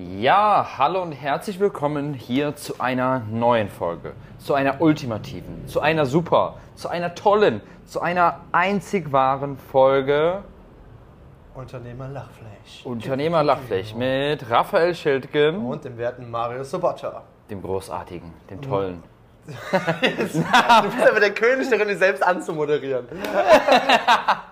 Ja, hallo und herzlich willkommen hier zu einer neuen Folge, zu einer ultimativen, zu einer super, zu einer tollen, zu einer einzig wahren Folge Unternehmer Lachfleisch. Unternehmer Lachfläch mit Raphael Schildgen, Und dem werten Mario Sobotta. dem großartigen, dem tollen. Du bist aber der König darin, dich selbst anzumoderieren.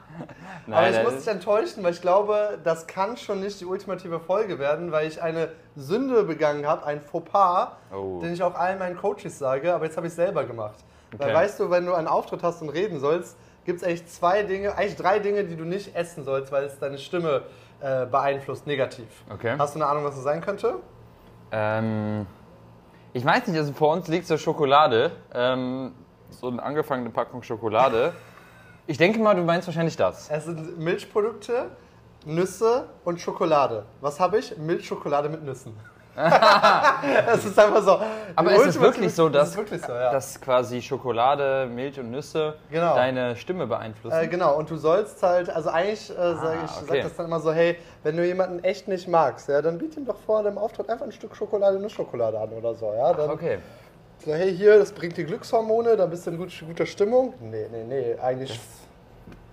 aber ich nein, muss dich enttäuschen, weil ich glaube, das kann schon nicht die ultimative Folge werden, weil ich eine Sünde begangen habe, ein Fauxpas, Oh. den ich auch allen meinen Coaches sage, aber jetzt habe ich es selber gemacht. Weil Okay. weißt du, wenn du einen Auftritt hast und reden sollst, gibt es eigentlich zwei Dinge, eigentlich drei Dinge, die du nicht essen sollst, weil es deine Stimme äh, beeinflusst, negativ. Okay. Hast du eine Ahnung, was das sein könnte? Ähm, ich weiß nicht, also vor uns liegt so Schokolade, ähm, so eine angefangene Packung Schokolade. Ich denke mal, du meinst wahrscheinlich das. Es sind Milchprodukte, Nüsse und Schokolade. Was habe ich? Milchschokolade mit Nüssen. Es ist einfach so. Aber es ist ultimative- wirklich so, es dass, ist wirklich so, ja. dass quasi Schokolade, Milch und Nüsse Genau. deine Stimme beeinflussen. Äh, genau, und du sollst halt, also eigentlich äh, sage ich Ah, okay. sag das dann immer so, hey, wenn du jemanden echt nicht magst, ja, dann biet ihm doch vor dem Auftritt einfach ein Stück Schokolade, Nussschokolade an oder so, ja. Dann okay. so, hey, hier, das bringt dir Glückshormone, dann bist du in gut, guter Stimmung. Nee, nee, nee, eigentlich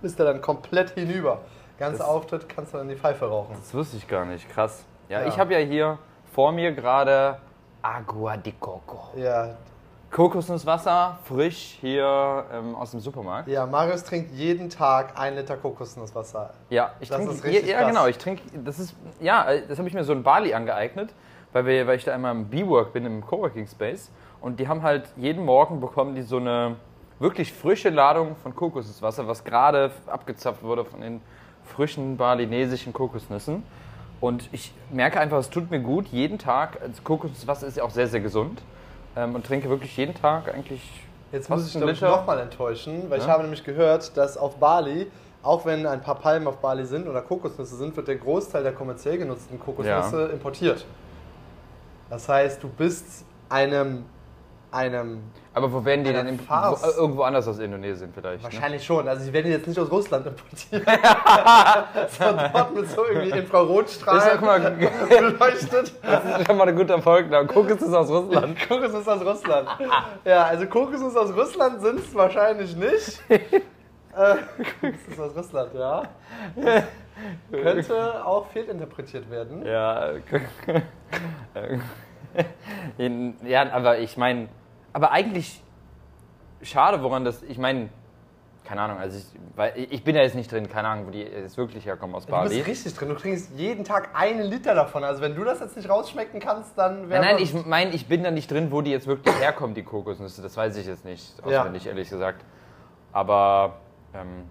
bist du dann komplett hinüber. Ganzer Das- Auftritt kannst du dann die Pfeife rauchen. Das wusste ich gar nicht. Krass. Ja, Ja. ich habe ja hier vor mir gerade Agua de Coco. Ja, Kokosnusswasser, frisch hier ähm, aus dem Supermarkt. Ja, Marius trinkt jeden Tag ein Liter Kokosnusswasser. Ja, ich Das trinke. ist richtig ja, krass. genau. Ich trinke. Das ist. Ja, äh, das habe ich mir so in Bali angeeignet, weil, wir, weil ich da einmal im B-Work bin, im Coworking Space. Und die haben halt jeden Morgen bekommen die so eine wirklich frische Ladung von Kokosnusswasser, was gerade abgezapft wurde von den frischen balinesischen Kokosnüssen. Und ich merke einfach, es tut mir gut, jeden Tag. Also Kokosnusswasser ist ja auch sehr, sehr gesund. Ähm, und trinke wirklich jeden Tag eigentlich. Jetzt muss ich ich Liter. nochmal enttäuschen, weil ich Ja? habe nämlich gehört, dass auf Bali, auch wenn ein paar Palmen auf Bali sind oder Kokosnüsse sind, wird der Großteil der kommerziell genutzten Kokosnüsse importiert. Das heißt, du bist einem, einem Aber wo werden die denn? Im, wo, äh, irgendwo anders aus Indonesien vielleicht. Ne? Wahrscheinlich schon. Also, sie werden jetzt nicht aus Russland importiert. so dort mit so irgendwie Infrarotstrahlen mal, beleuchtet. Das ist schon mal ein guter Erfolg. Kokos ist aus Russland. Kokosnuss aus Russland. Ja, also Kokosnuss aus Russland sind es wahrscheinlich nicht. äh, Kokosnuss aus Russland, ja. Könnte auch fehlinterpretiert werden. Ja. ja, aber ich meine, aber eigentlich schade, woran das, ich meine, keine Ahnung, also ich, weil ich bin ja jetzt nicht drin, keine Ahnung, wo die jetzt wirklich herkommen aus Du bist Bali. richtig drin. Du trinkst jeden Tag einen Liter davon. Also wenn du das jetzt nicht rausschmecken kannst, dann Nein, wäre nein, ich meine, ich bin da nicht drin, wo die jetzt wirklich herkommen, die Kokosnüsse. Das weiß ich jetzt nicht, Ja. auswendig, ehrlich gesagt. Aber, ähm,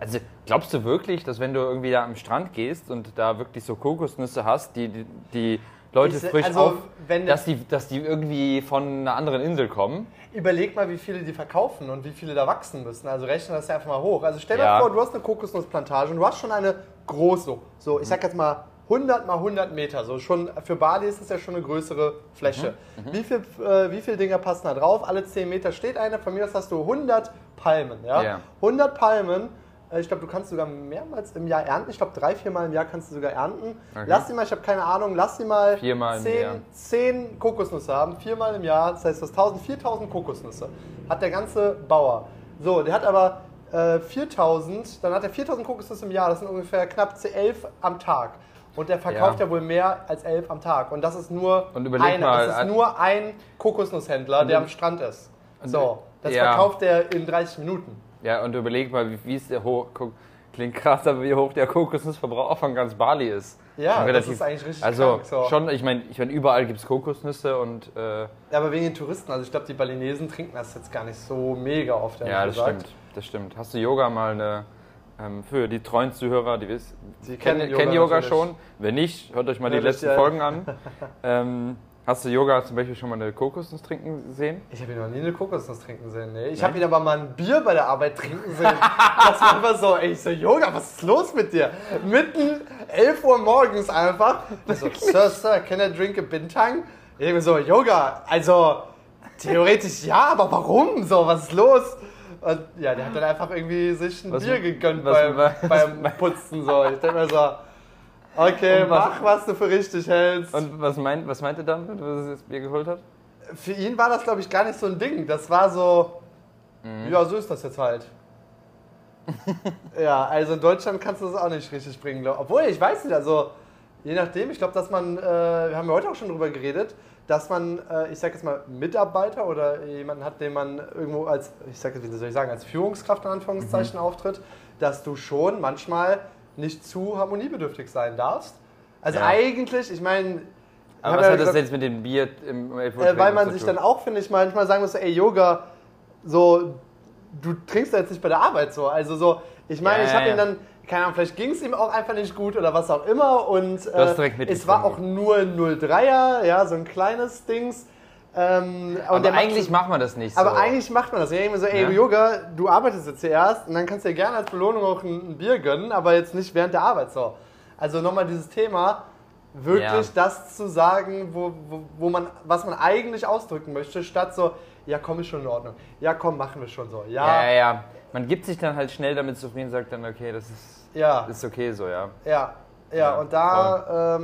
also glaubst du wirklich, dass wenn du irgendwie da am Strand gehst und da wirklich so Kokosnüsse hast, die die, die Leute se- frisch also, auf, wenn- dass, die, dass die irgendwie von einer anderen Insel kommen? Überleg mal, wie viele die verkaufen und wie viele da wachsen müssen. Also rechne das ja einfach mal hoch. Also stell dir Ja. vor, du hast eine Kokosnussplantage und du hast schon eine große, so ich sag jetzt mal 100 mal 100 Meter. So schon für Bali ist das ja schon eine größere Fläche. Mhm. Wie viel, äh, wie viele Dinger passen da drauf? Alle 10 Meter steht eine. Von mir aus hast du 100 Palmen. Ja? Ja. 100 Palmen. Äh, Ich glaube, du kannst sogar mehrmals im Jahr ernten. Ich glaube, drei, vier Mal im Jahr kannst du sogar ernten. Okay. Lass sie mal, ich habe keine Ahnung, lass sie mal Viermal zehn. 10 Kokosnüsse haben, viermal im Jahr, das heißt, das 1000, 4000 Kokosnüsse hat der ganze Bauer. So, der hat aber äh, 4000, dann hat er 4000 Kokosnüsse im Jahr, das sind ungefähr knapp 11 am Tag. Und der verkauft Ja. ja, wohl mehr als 11 am Tag. Und das ist nur, Und einer, mal, das ein- ist nur ein Kokosnusshändler, der am Strand ist. So, das Ja. verkauft er in 30 Minuten. Ja, und überleg mal, wie, ist der hoch, klingt krass, aber wie hoch der Kokosnussverbrauch von ganz Bali ist. Ja, Schon das ist eigentlich richtig Also krank, so. schon, ich meine, ich mein, überall gibt es Kokosnüsse und äh, Ja, aber wegen den Touristen, also ich glaube, die Balinesen trinken das jetzt gar nicht so mega oft. ja, das gesagt. stimmt, das stimmt. Hast du Yoga mal eine, ähm, für die treuen Zuhörer, die wissen, Sie kennen, kennen Yoga Yoga, natürlich. schon. Wenn nicht, hört euch mal die Hört euch letzten die- Folgen an. ähm, hast du Yoga zum Beispiel schon mal eine Kokosnuss trinken sehen? Ich habe ihn noch nie eine Kokosnuss trinken sehen. Nee. Ich habe ihn aber mal ein Bier bei der Arbeit trinken sehen. Das war einfach so, ey, ich so, Yoga, was ist los mit dir? Mitten 11 Uhr morgens einfach. So, Sir, Sir, can I drink a Bintang? Ich so, Yoga, also theoretisch ja, aber warum? So, was ist los? Und ja, der hat dann einfach irgendwie sich ein Was- Bier gegönnt beim, beim Putzen. So. Ich denke mir so, Okay, mach, was du für richtig hältst. Und was, meint, was meint ihr damit, was er das Bier geholt hat? Für ihn war das, glaube ich, gar nicht so ein Ding. Das war so, Mhm. ja, so ist das jetzt halt. ja, also in Deutschland kannst du das auch nicht richtig bringen. glaub- Obwohl, ich weiß nicht, also je nachdem, ich glaube, dass man, äh, wir haben ja heute auch schon drüber geredet, dass man, äh, ich sag jetzt mal, Mitarbeiter oder jemanden hat, den man irgendwo als, ich sag jetzt, wie soll ich sagen, als Führungskraft in Anführungszeichen Mhm. auftritt, dass du schon manchmal nicht zu harmoniebedürftig sein darfst. Also Ja. eigentlich, ich meine, Aber was hat das jetzt mit dem Bier im 11 Uhr äh, weil man sich tun? dann auch, finde ich, manchmal sagen muss, ey, Yoga, so, du trinkst ja jetzt nicht bei der Arbeit so. Also so, ich meine, Ja, ich habe ja, ihn ja. dann, keine Ahnung, vielleicht ging es ihm auch einfach nicht gut oder was auch immer. Und äh, es war auch nur 0,3er, ja, so ein kleines Dings. Ähm, und Aber eigentlich macht man das nicht aber so. eigentlich macht man das. Ich denke mir so, ey, Ja. Yoga, du arbeitest jetzt hier erst und dann kannst du dir gerne als Belohnung auch ein, ein Bier gönnen, aber jetzt nicht während der Arbeit so. Also nochmal dieses Thema, wirklich Ja. das zu sagen, wo, wo, wo man, was man eigentlich ausdrücken möchte, statt so, ja komm, ist schon in Ordnung. Ja komm, machen wir schon so. ja, Ja, ja, ja. Man gibt sich dann halt schnell damit zufrieden und sagt dann, okay, das ist, ja, ist okay so, ja. ja. Ja, Ja, und da,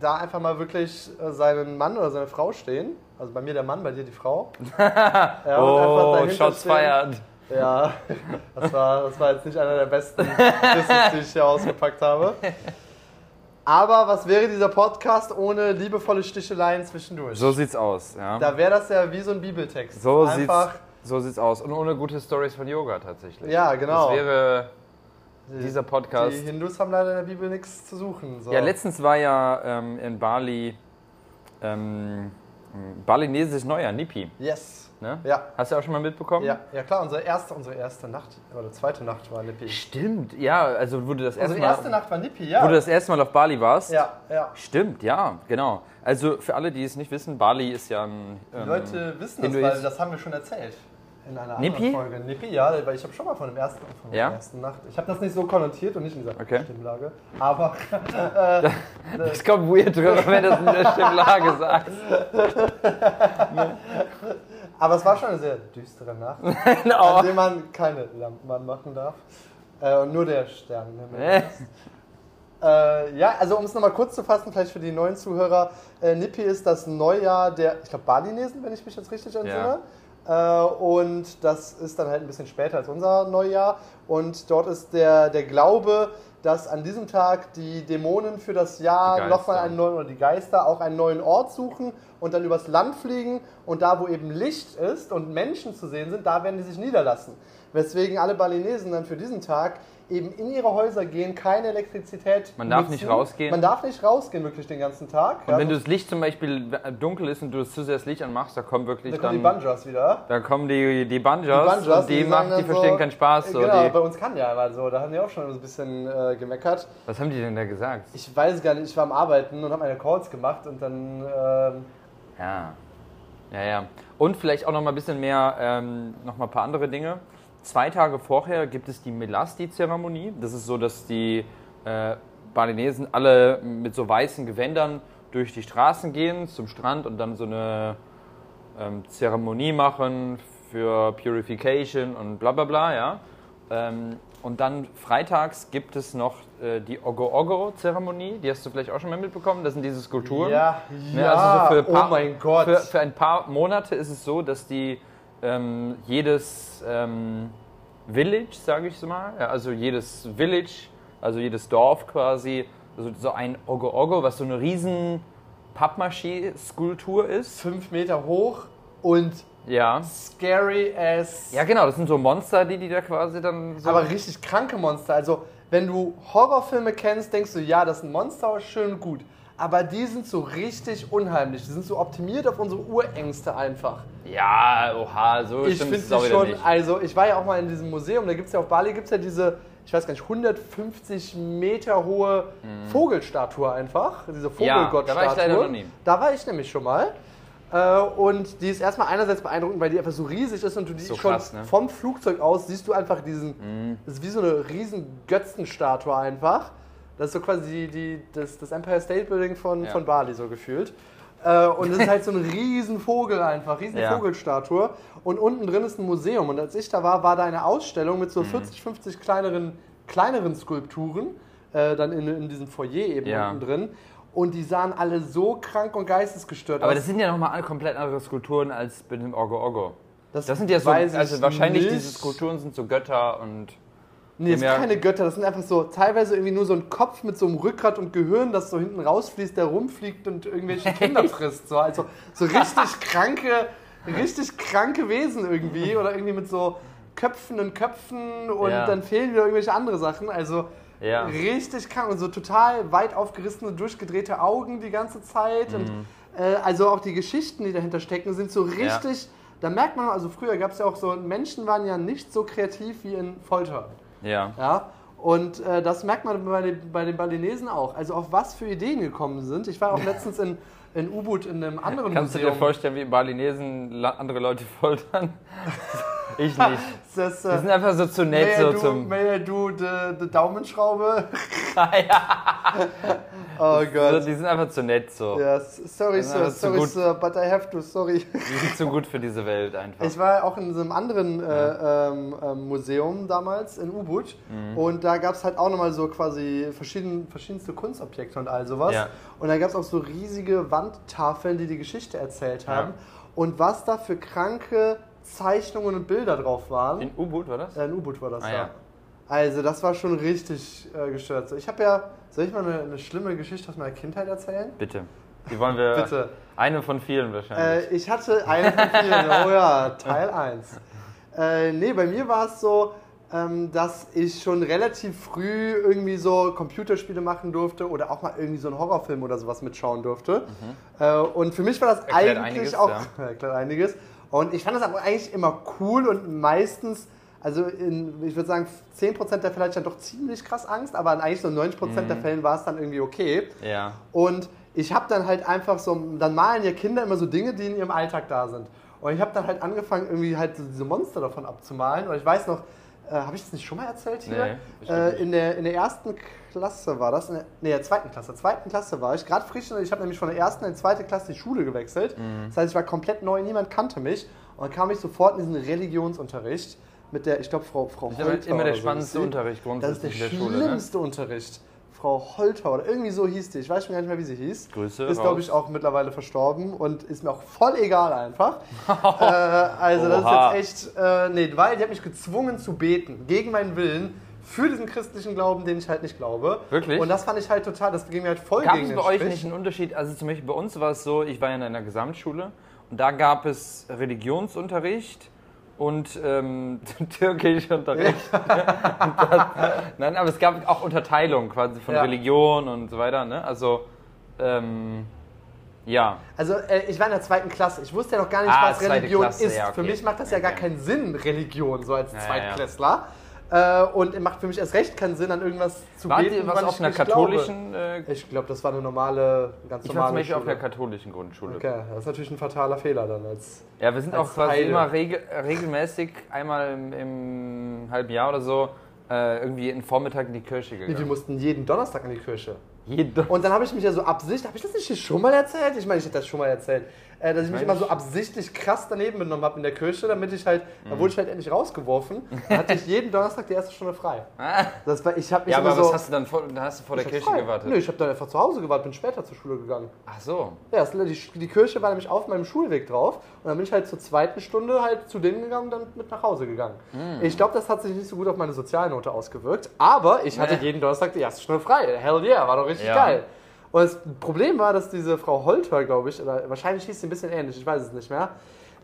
da einfach mal wirklich äh, seinen Mann oder seine Frau stehen. Also bei mir der Mann, bei dir die Frau. ja, und einfach oh, Shots feiert. Ja, das war, das war jetzt nicht einer der besten Disses, die ich hier ausgepackt habe. Aber was wäre dieser Podcast ohne liebevolle Sticheleien zwischendurch? So sieht's aus, ja. da wäre das ja wie so ein Bibeltext. So Einfach, sieht's, so sieht's aus. Und ohne gute Stories von Yoga tatsächlich. ja, genau. Das wäre dieser Podcast. die Hindus haben leider in der Bibel nichts zu suchen. So. Ja, letztens war ja ähm, in Bali ähm, balinesisch Neujahr, Nipi. Yes. Ne? Ja. Hast du auch schon mal mitbekommen? Ja, ja klar, unsere erste, unsere erste Nacht, oder zweite Nacht war Nippi. Stimmt, ja, also wo du das erste Unsere Mal, erste Nacht war Nippi, ja. wo du das erste Mal auf Bali warst. ja, ja. Stimmt, ja, genau. Also für alle, die es nicht wissen, Bali ist ja ein. Die ähm, Leute wissen das, weil das haben wir schon erzählt. In einer Nippi? anderen Folge. Nippi, ja, weil ich habe schon mal von dem ersten, von der Ja? ersten Nacht. Ich habe das nicht so konnotiert und nicht in dieser Okay. Stimmlage. Aber Das kommt weird drüber, wenn du das in der Stimmlage sagst. Aber es war schon eine sehr düstere Nacht, Genau. an der man keine Lampen anmachen darf. Äh, und nur der Sternenhimmel. Äh, ja, also um es nochmal kurz zu fassen, vielleicht für die neuen Zuhörer, äh, Nippi ist das Neujahr der, ich glaube, Balinesen, wenn ich mich jetzt richtig entsinne. Äh, und das ist dann halt ein bisschen später als unser Neujahr. Und dort ist der, der Glaube, dass an diesem Tag die Dämonen für das Jahr nochmal einen neuen, oder die Geister auch einen neuen Ort suchen und dann übers Land fliegen. Und da, wo eben Licht ist und Menschen zu sehen sind, da werden die sich niederlassen. Weswegen alle Balinesen dann für diesen Tag eben in ihre Häuser gehen, keine Elektrizität Man darf nutzen. nicht rausgehen. Man darf nicht rausgehen wirklich den ganzen Tag. Und ja, wenn du das Licht zum Beispiel dunkel ist und du das zu sehr das Licht anmachst, da kommen wirklich da kommen dann. die Banjas wieder. da kommen die, die Banjas, Banjas, und die, die machen, die verstehen so- keinen Spaß. So, genau, die, bei uns kann ja mal so. Da haben die auch schon so ein bisschen äh, gemeckert. was haben die denn da gesagt? Ich weiß es gar nicht, ich war am Arbeiten und habe meine Calls gemacht und dann. Ähm, Ja. Ja, ja. Und vielleicht auch noch mal ein bisschen mehr, ähm, noch mal ein paar andere Dinge. Zwei Tage vorher gibt es die Melasti-Zeremonie. Das ist so, dass die äh, Balinesen alle mit so weißen Gewändern durch die Straßen gehen zum Strand und dann so eine ähm, Zeremonie machen für Purification und bla bla bla, ja. Ähm, und dann freitags gibt es noch äh, die Ogo-Ogo-Zeremonie. Die hast du vielleicht auch schon mal mitbekommen. Das sind diese Skulpturen. ja, Ne, ja. also so für paar, oh mein Gott. Für, für ein paar Monate ist es so, dass die ähm, jedes ähm, Village, sage ich so mal, ja, also jedes Village, also jedes Dorf quasi, also so ein Ogo-Ogo, was so eine riesen Pappmaché-Skulptur ist. fünf Meter hoch und Ja. scary as. Ja, genau, das sind so Monster, die die da quasi dann so. Aber richtig kranke Monster. Also, wenn du Horrorfilme kennst, denkst du, ja, das sind Monster, schön und gut. Aber die sind so richtig unheimlich. Die sind so optimiert auf unsere Urängste einfach. ja, oha, so Ich stimmt finde es auch schon, nicht. also ich war ja auch mal in diesem Museum, da gibt es ja auf Bali gibt es ja diese, ich weiß gar nicht, 150 Meter hohe Vogelstatue einfach. Diese Mhm. Ja, Vogelgottstatue. da war ich leider noch nie. Da war ich nämlich schon mal. Äh, Und die ist erstmal einerseits beeindruckend, weil die einfach so riesig ist und du die So schon krass, ne? vom Flugzeug aus siehst du einfach diesen, das ist wie so eine riesen Götzenstatue einfach. Das ist so quasi die, die, das, das Empire State Building von, Ja. von Bali so gefühlt. Äh, Und es ist halt so ein riesen Vogel einfach, riesen Ja. Vogelstatue. Und unten drin ist ein Museum. Und als ich da war, war da eine Ausstellung mit Mhm. so 40, 50 kleineren, kleineren Skulpturen. äh, dann in, in diesem Foyer eben Ja. unten drin. Und die sahen alle so krank und geistesgestört Aber aus. das sind ja nochmal alle komplett andere Skulpturen als bei dem Orgo Orgo. Das Das sind ja so, also wahrscheinlich nicht. diese Skulpturen sind so Götter und Nee, das sind Ja. keine Götter, das sind einfach so teilweise irgendwie nur so ein Kopf mit so einem Rückgrat und Gehirn, das so hinten rausfließt, der rumfliegt und irgendwelche Kinder frisst. So, also so richtig kranke, richtig kranke Wesen irgendwie oder irgendwie mit so Köpfen und Köpfen und Ja. dann fehlen wieder irgendwelche andere Sachen. Also Ja. richtig krank und so total weit aufgerissene, durchgedrehte Augen die ganze Zeit und äh, also auch die Geschichten, die dahinter stecken, sind so richtig. Da merkt man, also früher gab es ja auch so, Menschen waren ja nicht so kreativ wie in Folter. Ja. Ja, und äh, das merkt man bei den, bei den Balinesen auch. Also auf was für Ideen gekommen sind. Ich war auch letztens in, in Ubud in einem anderen Kannst du dir Museum. vorstellen, wie Balinesen andere Leute foltern? Ich nicht. Das, Die äh, sind einfach so zu nett, so do, zum. do the, the Daumenschraube? ja. Oh so, Gott. die sind einfach zu nett so. Ja, sorry, Ja, Sir, so sorry. Sir, but I have to, sorry. Die sind zu gut für diese Welt einfach. Ich war auch in so einem anderen äh, ähm, ähm, Museum damals in Ubud Mhm. und da gab es halt auch nochmal so quasi verschieden, verschiedenste Kunstobjekte und all sowas. Ja. Und da gab es auch so riesige Wandtafeln, die die Geschichte erzählt Ja. haben. Und was da für kranke Zeichnungen und Bilder drauf waren. In U-Boot war das? Äh, in Ubud war das Ah, ja. ja. Also das war schon richtig äh, gestört. Ich habe ja, soll ich mal eine, eine schlimme Geschichte aus meiner Kindheit erzählen? Bitte. Die wollen wir. Bitte. Eine von vielen wahrscheinlich. Äh, ich hatte eine von vielen. Oh ja, Teil 1. Äh, nee, bei mir war es so, ähm, dass ich schon relativ früh irgendwie so Computerspiele machen durfte oder auch mal irgendwie so einen Horrorfilm oder sowas mitschauen durfte. Äh, und für mich war das Mhm. Erklärt eigentlich einiges, auch ja. erklärt einiges. Und ich fand das aber eigentlich immer cool und meistens, also in, ich würde sagen, 10% der Fälle hatte ich dann doch ziemlich krass Angst, aber in eigentlich so 90% Mhm. der Fällen war es dann irgendwie okay. ja. Und ich habe dann halt einfach so, dann malen ja Kinder immer so Dinge, die in ihrem Alltag da sind. Und ich habe dann halt angefangen, irgendwie halt so diese Monster davon abzumalen. Und ich weiß noch, äh, habe ich das nicht schon mal erzählt hier? Nee, äh, in, der, in der ersten Klasse war das, in der, nee, der zweiten Klasse. Zweiten Klasse war ich, gerade frisch, ich habe nämlich von der ersten in die zweite Klasse die Schule gewechselt. Mhm. Das heißt, ich war komplett neu, niemand kannte mich. Und dann kam ich sofort in diesen Religionsunterricht mit der, ich glaube, Frau, Frau Das ist immer der so spannendste sie. Unterricht Das ist der grundsätzlich der Schule. Ne? schlimmste Unterricht. Frau Holter oder irgendwie so hieß die. Ich weiß schon gar nicht mehr, wie sie hieß. Grüße Ist, glaube ich, auch mittlerweile verstorben und ist mir auch voll egal einfach. äh, also, das Oha. ist jetzt echt. Äh, nee, weil die hat mich gezwungen zu beten, gegen meinen Willen, für diesen christlichen Glauben, den ich halt nicht glaube. Wirklich? Und das fand ich halt total, das ging mir halt voll Gab gegen es bei euch Strich. nicht einen Unterschied? Also zum Beispiel bei uns war es so, ich war ja in einer Gesamtschule und da gab es Religionsunterricht und ähm, Türkischunterricht. Nein, aber es gab auch Unterteilung quasi von Ja. Religion und so weiter. Ne? Also ähm, ja, Also äh, ich war in der zweiten Klasse. Ich wusste ja noch gar nicht, Ah, was Religion Klasse, ist. ja, okay. Für mich macht das ja gar keinen Sinn, Religion, so als Ja, ja, Zweitklässler. Äh, und macht für mich erst recht keinen Sinn, an irgendwas zu wart beten, ihr was weil auf ich einer nicht glaube. katholischen? Äh, Ich glaube, das war eine normale, ganz ich war normale zum Beispiel auf Schule. der katholischen Grundschule. Okay, das ist natürlich ein fataler Fehler dann. Als Ja, wir sind auch quasi Heide. immer regel, regelmäßig einmal im, im halben Jahr oder so äh, irgendwie einen Vormittag in die Kirche nee, wir gegangen. mussten jeden Donnerstag in die Kirche. Jeder. Und dann habe ich mich ja so absichtlich, habe ich das nicht schon mal erzählt? Ich meine, ich hätte das schon mal erzählt. Äh, dass ich mich immer so ich. absichtlich krass daneben benommen habe in der Kirche, damit ich halt, Mhm. da wurde ich halt endlich rausgeworfen. Dann hatte ich jeden Donnerstag die erste Stunde frei. Das war, ich habe mich Ja, aber so, was hast du dann vor, da hast du vor der hab Kirche frei. gewartet? Nö, ich habe dann einfach zu Hause gewartet, bin später zur Schule gegangen. Ach so. Ja, das, die, die Kirche war nämlich auf meinem Schulweg drauf und dann bin ich halt zur zweiten Stunde halt zu denen gegangen und dann mit nach Hause gegangen. Hm. Ich glaube, das hat sich nicht so gut auf meine Sozialnote ausgewirkt, aber ich hatte jeden Donnerstag die erste Stunde frei. Hell yeah, war doch richtig Ja. geil. Und das Problem war, dass diese Frau Holter, glaube ich, oder wahrscheinlich hieß sie ein bisschen ähnlich, ich weiß es nicht mehr,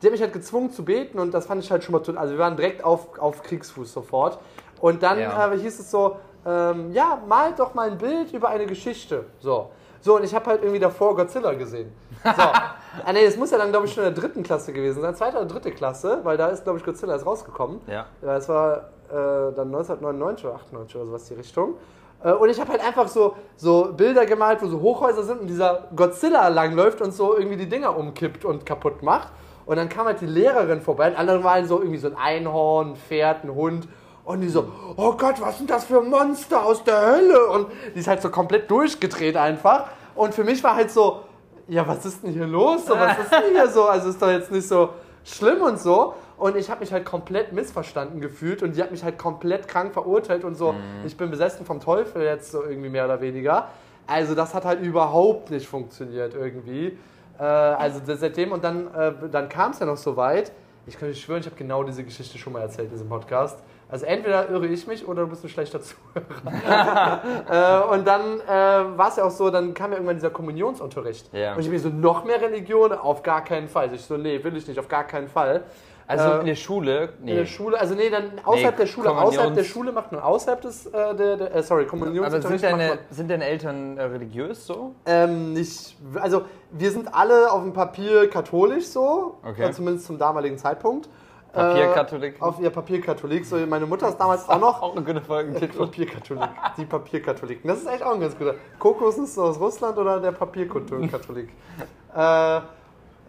die hat mich halt gezwungen zu beten und das fand ich halt schon mal total, also wir waren direkt auf, auf Kriegsfuß sofort. Und dann Ja. äh, hieß es so, ähm, ja, malt doch mal ein Bild über eine Geschichte. So. So, und ich habe halt irgendwie davor Godzilla gesehen. So. ah, nee, das muss ja dann, glaube ich, schon in der dritten Klasse gewesen sein. Zweite oder dritte Klasse, weil da ist, glaube ich, Godzilla erst rausgekommen. Ja. Ja, es war äh, dann 1999 oder 98 oder sowas die Richtung. Äh, und ich habe halt einfach so, so Bilder gemalt, wo so Hochhäuser sind und dieser Godzilla langläuft und so irgendwie die Dinger umkippt und kaputt macht. Und dann kam halt die Lehrerin vorbei und andere malen so irgendwie so ein Einhorn, ein Pferd, ein Hund. Und die so, oh Gott, was sind das für Monster aus der Hölle? Und die ist halt so komplett durchgedreht einfach. Und für mich war halt so, ja, was ist denn hier los? So, was ist denn hier so? Also ist doch jetzt nicht so schlimm und so. Und ich habe mich halt komplett missverstanden gefühlt und die hat mich halt komplett krank verurteilt und so, ich bin besessen vom Teufel jetzt so irgendwie mehr oder weniger. Also das hat halt überhaupt nicht funktioniert irgendwie. Äh, also seitdem und dann, äh, dann kam es ja noch so weit. Ich könnte schwören, ich habe genau diese Geschichte schon mal erzählt in diesem Podcast. Also entweder irre ich mich oder du bist ein schlechter Zuhörer. äh, und dann äh, war es ja auch so, dann kam ja irgendwann dieser Kommunionsunterricht. Ja. Und ich mir so, noch mehr Religion? Auf gar keinen Fall. Ich so, nee, will ich nicht, auf gar keinen Fall. Also Äh, in der Schule, nee. In der Schule, also nee, dann außerhalb Nee, der Schule, außerhalb der Schule macht man außerhalb des, äh, der, der, äh, sorry, aber sind Kommunionsunterricht deine, sind deine Eltern äh, religiös so? ähm, nicht, also wir sind alle auf dem Papier katholisch so, Okay. äh, zumindest zum damaligen Zeitpunkt. Papierkatholik? Äh, auf ihr Papierkatholik, so meine Mutter ist damals auch noch Auch ein guter Folgentitel. Papierkatholik, die Papierkatholiken. Das ist echt auch ein ganz guter. Kokos ist aus Russland oder der Papierkatholik? äh,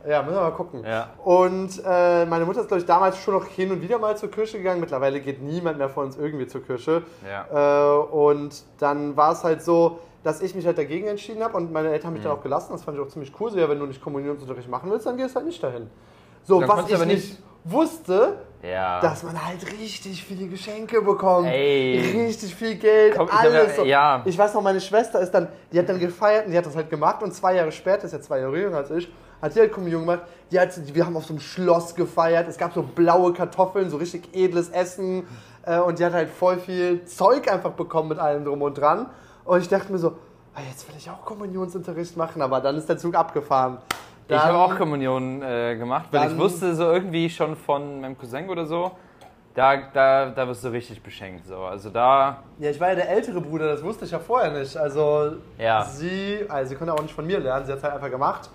ja, müssen wir mal gucken. Ja. Und äh, meine Mutter ist, glaube ich, damals schon noch hin und wieder mal zur Kirche gegangen. Mittlerweile geht niemand mehr von uns irgendwie zur Kirche. Ja. Äh, und dann war es halt so, dass ich mich halt dagegen entschieden habe und meine Eltern haben mich Mhm. dann auch gelassen. Das fand ich auch ziemlich cool. So, ja, wenn du nicht Kommunionsunterricht machen willst, dann gehst du halt nicht dahin. So, Dann was ich nicht wusste, Ja. dass man halt richtig viele Geschenke bekommt. Ey. Richtig viel Geld, Komm, ich alles. ja- so. ja. Ich weiß noch, meine Schwester ist dann, die hat dann gefeiert und die hat das halt gemacht und zwei Jahre später, ist ja zwei Jahre jünger als ich, hat die halt Kommunion gemacht. Die hat, wir haben auf so einem Schloss gefeiert. Es gab so blaue Kartoffeln, so richtig edles Essen. Äh, und die hat halt voll viel Zeug einfach bekommen mit allem drum und dran. Und ich dachte mir so, ah, jetzt will ich auch Kommunionsunterricht machen, aber dann ist der Zug abgefahren. Ich Dann- habe auch Kommunion äh, gemacht, weil ich dann- wusste so irgendwie schon von meinem Cousin oder so, da, da, da wirst du richtig beschenkt. So. Also da, Ja, ich war ja der ältere Bruder, das wusste ich ja vorher nicht. Also Ja. sie, also sie konnte auch nicht von mir lernen, sie hat es halt einfach gemacht.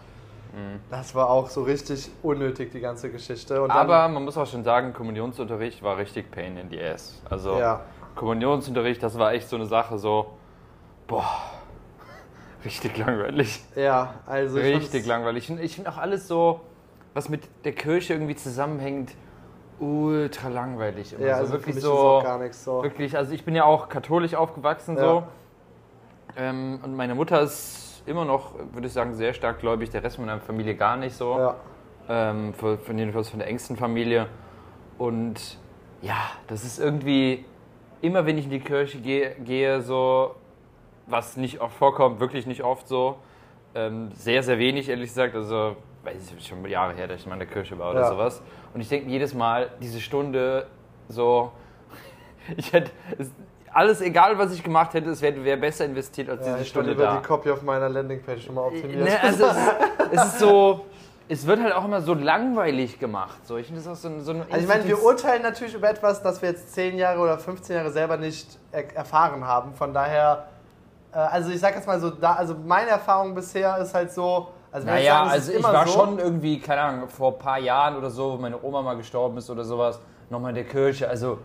Mhm. Das war auch so richtig unnötig, die ganze Geschichte. Und aber man muss auch schon sagen, Kommunionsunterricht war richtig pain in the ass. Also Ja. Kommunionsunterricht, das war echt so eine Sache so, boah, richtig langweilig. Ja, also ich Richtig langweilig. Und ich finde auch alles so, was mit der Kirche irgendwie zusammenhängt, ultra langweilig. Immer. Ja, so also wirklich so. gar nichts so. Wirklich, also ich bin ja auch katholisch aufgewachsen Ja. so. Ähm, und meine Mutter ist immer noch, würde ich sagen, sehr stark gläubig. Der Rest meiner Familie gar nicht so. Ja. Ähm, von, von jedenfalls von der engsten Familie. Und ja, das ist irgendwie, immer wenn ich in die Kirche gehe, gehe so, was nicht oft vorkommt, wirklich nicht oft so. Ähm, sehr, sehr wenig, ehrlich gesagt. Also, weiß ich schon Jahre her, dass ich mal in der Kirche war oder Ja. sowas. Und ich denke jedes Mal, diese Stunde so, ich hätte, alles egal, was ich gemacht hätte, es wäre wär besser investiert als Ja, diese ich Stunde würde da. die Copy auf meiner Landingpage schon mal optimiert. Ne, also es, es ist so, es wird halt auch immer so langweilig gemacht. So, ich das auch so, so Also ich meine, wir urteilen natürlich über etwas, das wir jetzt 10 Jahre oder 15 Jahre selber nicht er erfahren haben. Von daher, äh, also ich sag jetzt mal so, da, also meine Erfahrung bisher ist halt so, also Naja, sagen, also ich immer war so, schon irgendwie, keine Ahnung, vor ein paar Jahren oder so, wo meine Oma mal gestorben ist oder sowas, nochmal in der Kirche. Also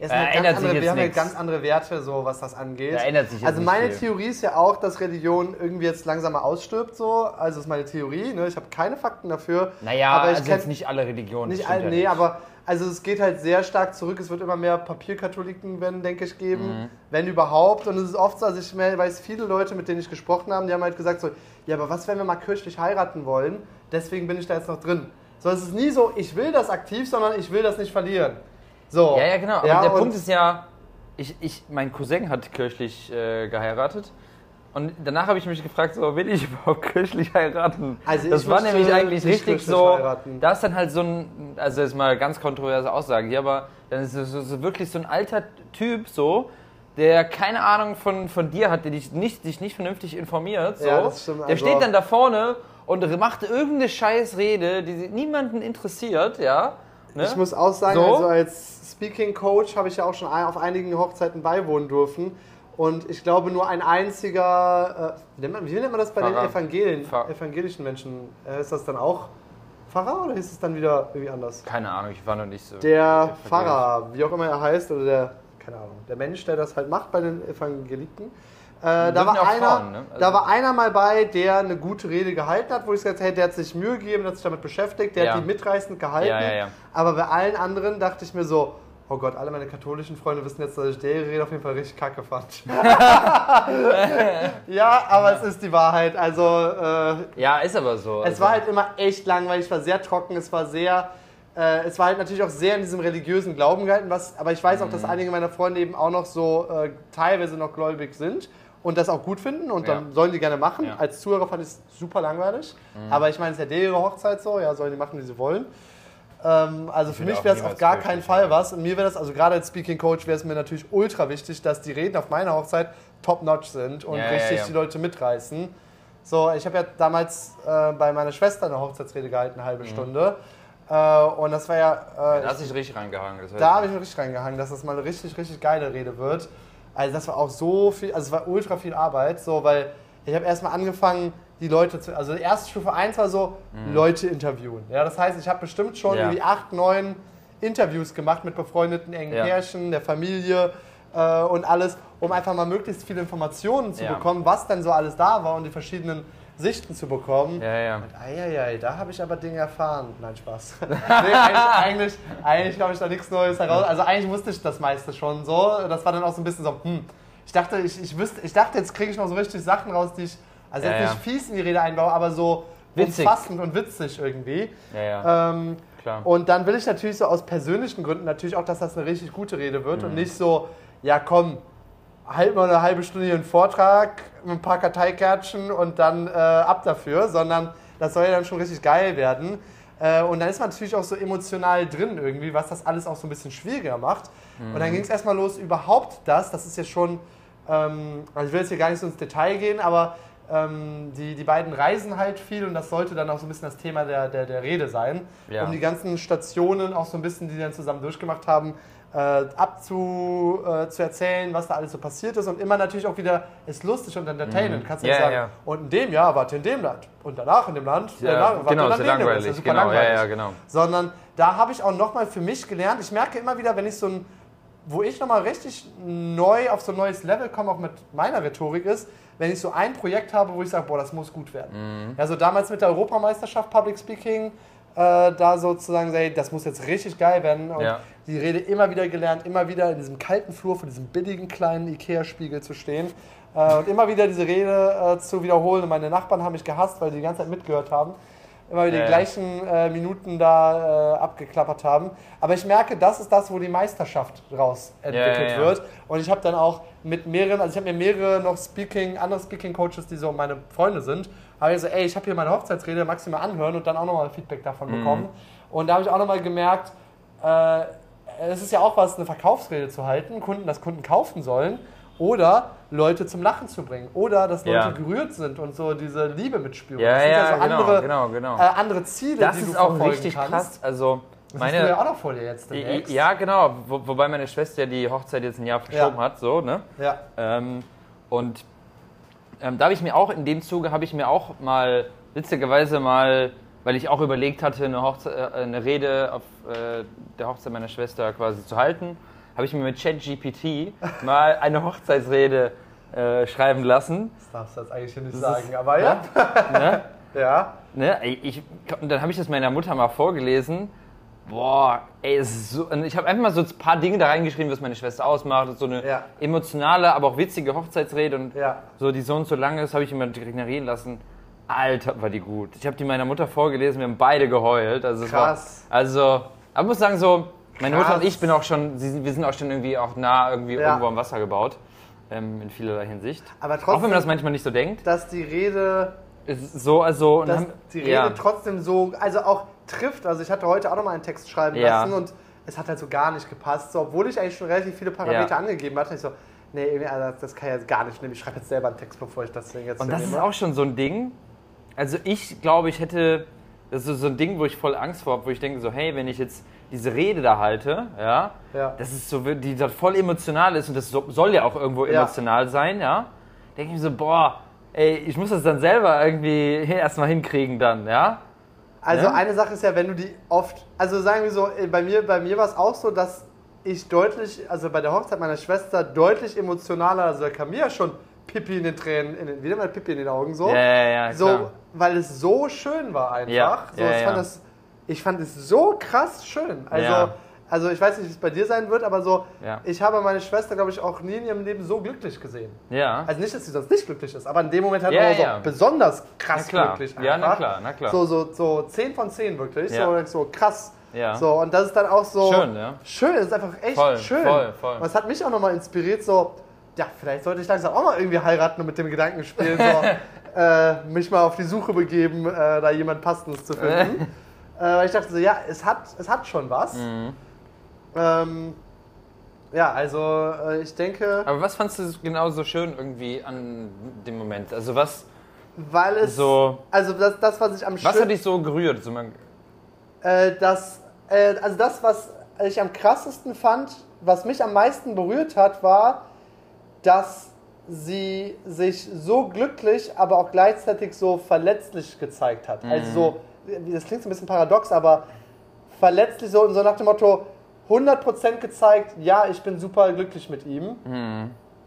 Es sind halt ändert ganz sich andere, wir haben ja nichts. ganz andere Werte, so was das angeht. Da ändert sich jetzt also nicht meine viel. Theorie ist ja auch, dass Religion irgendwie jetzt langsam mal ausstirbt, so. Also ist meine Theorie. Ne? Ich habe keine Fakten dafür. naja, aber ich also jetzt nicht alle Religionen. Nicht das all, stimmt nee, ja aber also es geht halt sehr stark zurück. Es wird immer mehr Papierkatholiken werden, denke ich, geben, Mhm. wenn überhaupt. Und es ist oft so, also ich weiß, viele Leute, mit denen ich gesprochen habe, die haben halt gesagt so, ja, aber was, wenn wir mal kirchlich heiraten wollen? Deswegen bin ich da jetzt noch drin. So, es ist nie so, ich will das aktiv, sondern ich will das nicht verlieren. So. Ja, ja, genau. Aber Ja, der Punkt ist ja, ich, ich, mein Cousin hat kirchlich äh, geheiratet. Und danach habe ich mich gefragt, so, will ich überhaupt kirchlich heiraten? Also das war nämlich eigentlich richtig so. heiraten. Da ist dann halt so ein, also jetzt mal ganz kontroverse Aussage hier, aber dann ist es wirklich so ein alter Typ so, der keine Ahnung von, von dir hat, der dich nicht, dich nicht vernünftig informiert. So. Ja, das stimmt, der also- steht dann da vorne und macht irgendeine Scheißrede, die niemanden interessiert, ja. Ne? Ich muss auch sagen, So? also als Speaking Coach habe ich ja auch schon auf einigen Hochzeiten beiwohnen dürfen. Und ich glaube, nur ein einziger, äh, wie, nennt man, wie nennt man das bei Pfarrer. den Evangelien, Pfarr- evangelischen Menschen? Äh, ist das dann auch Pfarrer oder ist es dann wieder irgendwie anders? Keine Ahnung, ich war noch nicht so. Der. Pfarrer, wie auch immer er heißt, oder der, keine Ahnung, der Mensch, der das halt macht bei den Evangeliten. Äh, da, war einer, Frauen, ne? da Also- war einer mal bei, der eine gute Rede gehalten hat, wo ich gesagt habe, hey, der hat sich Mühe gegeben, der hat sich damit beschäftigt, der Ja. hat die mitreißend gehalten. Ja, ja. Aber bei allen anderen dachte ich mir so, Oh Gott, alle meine katholischen Freunde wissen jetzt, dass ich der Rede auf jeden Fall richtig kacke fand. ja, aber es ist die Wahrheit. Also, äh, Ja, ist aber so. es also, war halt immer echt langweilig, es war sehr trocken, es war sehr. Äh, es war halt natürlich auch sehr in diesem religiösen Glauben gehalten, was, aber ich weiß auch, Mhm. dass einige meiner Freunde eben auch noch so äh, teilweise noch gläubig sind und das auch gut finden und dann Ja. sollen die gerne machen. Ja. Mhm. Als Zuhörer fand ich es super langweilig, aber ich meine, es ist ja ihre Hochzeit so, ja, sollen die machen, wie sie wollen. Ähm, also für mich wäre es auf gar keinen Fall was. Und mir wäre das, also gerade als Speaking Coach, wäre es mir natürlich ultra wichtig, dass die Reden auf meiner Hochzeit top-notch sind und Ja, ja, richtig ja. die Leute mitreißen. So, ich habe ja damals äh, bei meiner Schwester eine Hochzeitsrede gehalten, eine Mhm. halbe Stunde. Äh, und das war ja, äh, Da hast du dich richtig reingehangen. Da habe ich mich richtig reingehangen, dass das mal eine richtig, richtig geile Rede wird. Also das war auch so viel, also es war ultra viel Arbeit, so, weil ich habe erstmal angefangen, die Leute zu, also die erste Stufe 1 war so, Leute interviewen. Ja, das heißt, ich habe bestimmt schon Mhm. Ja. irgendwie acht, neun Interviews gemacht mit befreundeten engen Ja. Pärchen, der Familie äh, und alles, um einfach mal möglichst viele Informationen zu Ja. bekommen, was denn so alles da war und die verschiedenen Sichten zu bekommen. Ja, ja. Eieiei, da habe ich aber Dinge erfahren. Nein, Spaß. nee, eigentlich, eigentlich, eigentlich habe ich da nichts Neues heraus. Also eigentlich wusste ich das meiste schon so. Das war dann auch so ein bisschen so, hm. Ich dachte, ich, ich, wüsste, ich dachte jetzt kriege ich noch so richtig Sachen raus, die ich, also Ja, jetzt ja. nicht fies in die Rede einbaue, aber so Witzig. umfassend und witzig irgendwie. Ja, ja. Ähm, Klar. und dann will ich natürlich so aus persönlichen Gründen natürlich auch, dass das eine richtig gute Rede wird Mhm. und nicht so, ja komm, halt mal eine halbe Stunde hier einen Vortrag mit ein paar Karteikärtchen und dann äh, ab dafür, sondern das soll ja dann schon richtig geil werden. Äh, und dann ist man natürlich auch so emotional drin irgendwie, was das alles auch so ein bisschen schwieriger macht. Und Mhm. dann ging es erstmal los, überhaupt das, das ist ja schon, ähm, also ich will jetzt hier gar nicht so ins Detail gehen, aber ähm, die, die beiden reisen halt viel und das sollte dann auch so ein bisschen das Thema der, der, der Rede sein, Ja. um die ganzen Stationen auch so ein bisschen, die die dann zusammen durchgemacht haben, äh, abzu, äh, zu erzählen, was da alles so passiert ist und immer natürlich auch wieder ist lustig und entertainend. Kannst du Ja, sagen, ja. und in dem Jahr wart ihr in dem Land und danach in dem Land, Ja, danach wart genau, ihr ja in dem Land. Das langweilig. ist super Genau, ja, langweilig. ja, genau. Sondern da habe ich auch nochmal für mich gelernt, ich merke immer wieder, wenn ich so ein, wo ich nochmal richtig neu auf so ein neues Level komme, auch mit meiner Rhetorik ist, wenn ich so ein Projekt habe, wo ich sage, boah, das muss gut werden. Mhm. Also damals mit der Europameisterschaft Public Speaking, äh, da sozusagen, ey, das muss jetzt richtig geil werden. Und Ja. die Rede immer wieder gelernt, immer wieder in diesem kalten Flur vor diesem billigen kleinen Ikea-Spiegel zu stehen äh, und immer wieder diese Rede äh, zu wiederholen. Und meine Nachbarn haben mich gehasst, weil die die ganze Zeit mitgehört haben. Immer wieder Ja, die gleichen äh, Minuten da äh, abgeklappert haben. Aber ich merke, das ist das, wo die Meisterschaft raus entwickelt Ja, ja, wird. Und ich habe dann auch mit mehreren, also ich habe mir mehrere noch Speaking, andere Speaking-Coaches, die so meine Freunde sind, habe ich so, ey, ich habe hier meine Hochzeitsrede, magst du mir anhören und dann auch nochmal Feedback davon Mhm. bekommen. Und da habe ich auch nochmal gemerkt, äh, es ist ja auch was, eine Verkaufsrede zu halten, Kunden, dass Kunden kaufen sollen oder Leute zum Lachen zu bringen oder dass Leute Ja. gerührt sind und so diese Liebe mitspüren. Ja, das sind ja, so genau, andere, genau, genau. Äh, andere Ziele, Das die ist du auch verfolgen richtig kannst. krass. Also, Das hast du ja meine. auch noch vor dir jetzt demnächst. Ja, genau. Wo, wobei meine Schwester ja die Hochzeit jetzt ein Jahr verschoben Ja. hat, so, ne? Ja. Ähm, und ähm, da habe ich mir auch, in dem Zuge habe ich mir auch mal, witzigerweise mal, weil ich auch überlegt hatte, eine, Hochze äh, eine Rede auf äh, der Hochzeit meiner Schwester quasi zu halten, habe ich mir mit ChatGPT mal eine Hochzeitsrede äh, schreiben lassen. Das darfst du jetzt eigentlich nicht Das sagen, ist- aber ja. Ne? Ja. Ne? Ich, und dann habe ich das meiner Mutter mal vorgelesen. Boah, ey, so, ich habe einfach mal so ein paar Dinge da reingeschrieben, was meine Schwester ausmacht. So eine Ja. emotionale, aber auch witzige Hochzeitsrede und Ja. so, die so und so lang ist, habe ich immer direkt reden lassen. Alter, war die gut. Ich habe die meiner Mutter vorgelesen, wir haben beide geheult. Also Krass. War, also, ich muss sagen, so, meine Mutter und ich bin auch schon, wir sind auch schon irgendwie auch nah irgendwie Ja. irgendwo am Wasser gebaut. Ähm, in vielerlei Hinsicht. Aber auch wenn man trotzdem- das manchmal nicht so denkt. Dass die Rede, Ist so, also. dass haben- die Rede ja. trotzdem so, also auch trifft. Also ich hatte heute auch nochmal einen Text schreiben Ja. lassen und es hat halt so gar nicht gepasst. So, obwohl ich eigentlich schon relativ viele Parameter angegeben hatte, ich so, nee, also das kann ich jetzt gar nicht nehmen. Ich schreibe jetzt selber einen Text, bevor ich das Ding jetzt Und das ist auch schon so ein Ding. Also ich glaube, ich hätte, das ist so ein Ding, wo ich voll Angst vor habe, wo ich denke so, hey, wenn ich jetzt diese Rede da halte, ja, Ja. das ist so, die da voll emotional ist und das so, soll ja auch irgendwo Ja. emotional sein, ja, denke ich mir so, boah, ey, ich muss das dann selber irgendwie erstmal hinkriegen dann, ja. Also Ne? eine Sache ist ja, wenn du die oft, also sagen wir so, äh, bei mir, bei mir war es auch so, dass ich deutlich, also bei der Hochzeit meiner Schwester deutlich emotionaler, also da kam mir ja schon Pipi in den Tränen, in den, wieder mal Pipi in den Augen so. Ja, ja, ja, so, weil es so schön war einfach. Ja, so, ja, ich, fand ja. das, ich fand es so krass schön. Also Ja. also ich weiß nicht, wie es bei dir sein wird, aber so, Ja. ich habe meine Schwester, glaube ich, auch nie in ihrem Leben so glücklich gesehen. Ja. Also nicht, dass sie sonst nicht glücklich ist, aber in dem Moment halt Ja, so ja. besonders krass glücklich Ja, na einfach. klar, na klar. So, so, so 10 von 10 wirklich, so, so krass. Ja. So, und das ist dann auch so Schön, ja. schön, das ist einfach echt Voll, schön. voll, voll. Und es hat mich auch nochmal inspiriert, so, ja, vielleicht sollte ich langsam auch mal irgendwie heiraten und mit dem Gedanken spielen, so, äh, mich mal auf die Suche begeben, äh, da jemand Passendes zu finden. äh, weil ich dachte so, ja, es hat, es hat schon was. Mhm. Ähm, ja, also äh, ich denke, Aber was fandst du genau so schön irgendwie an dem Moment? Also was weil es, so, also das, das, was ich am was hat dich so gerührt? So man, äh, das, äh, also das, was ich am krassesten fand, was mich am meisten berührt hat, war, dass sie sich so glücklich, aber auch gleichzeitig so verletzlich gezeigt hat. Also so, das klingt so ein bisschen paradox, aber verletzlich so, so nach dem Motto 100% gezeigt, ja, ich bin super glücklich mit ihm.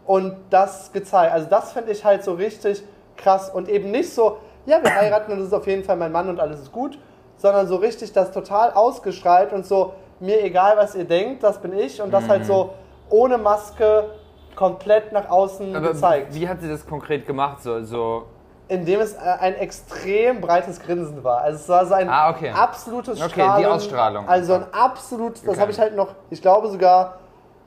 Und das gezeigt. Also das finde ich halt so richtig krass und eben nicht so, ja, wir heiraten und das ist auf jeden Fall mein Mann und alles ist gut, sondern so richtig das total ausgestrahlt und so, mir egal, was ihr denkt, das bin ich und das halt so ohne Maske komplett nach außen aber gezeigt. wie hat sie das konkret gemacht? So, so Indem es äh, ein extrem breites Grinsen war. Also es war so ein Ah, okay. absolutes Okay, die Strahlen. Ausstrahlung. Also ein absolut, das Okay. habe ich halt noch, ich glaube sogar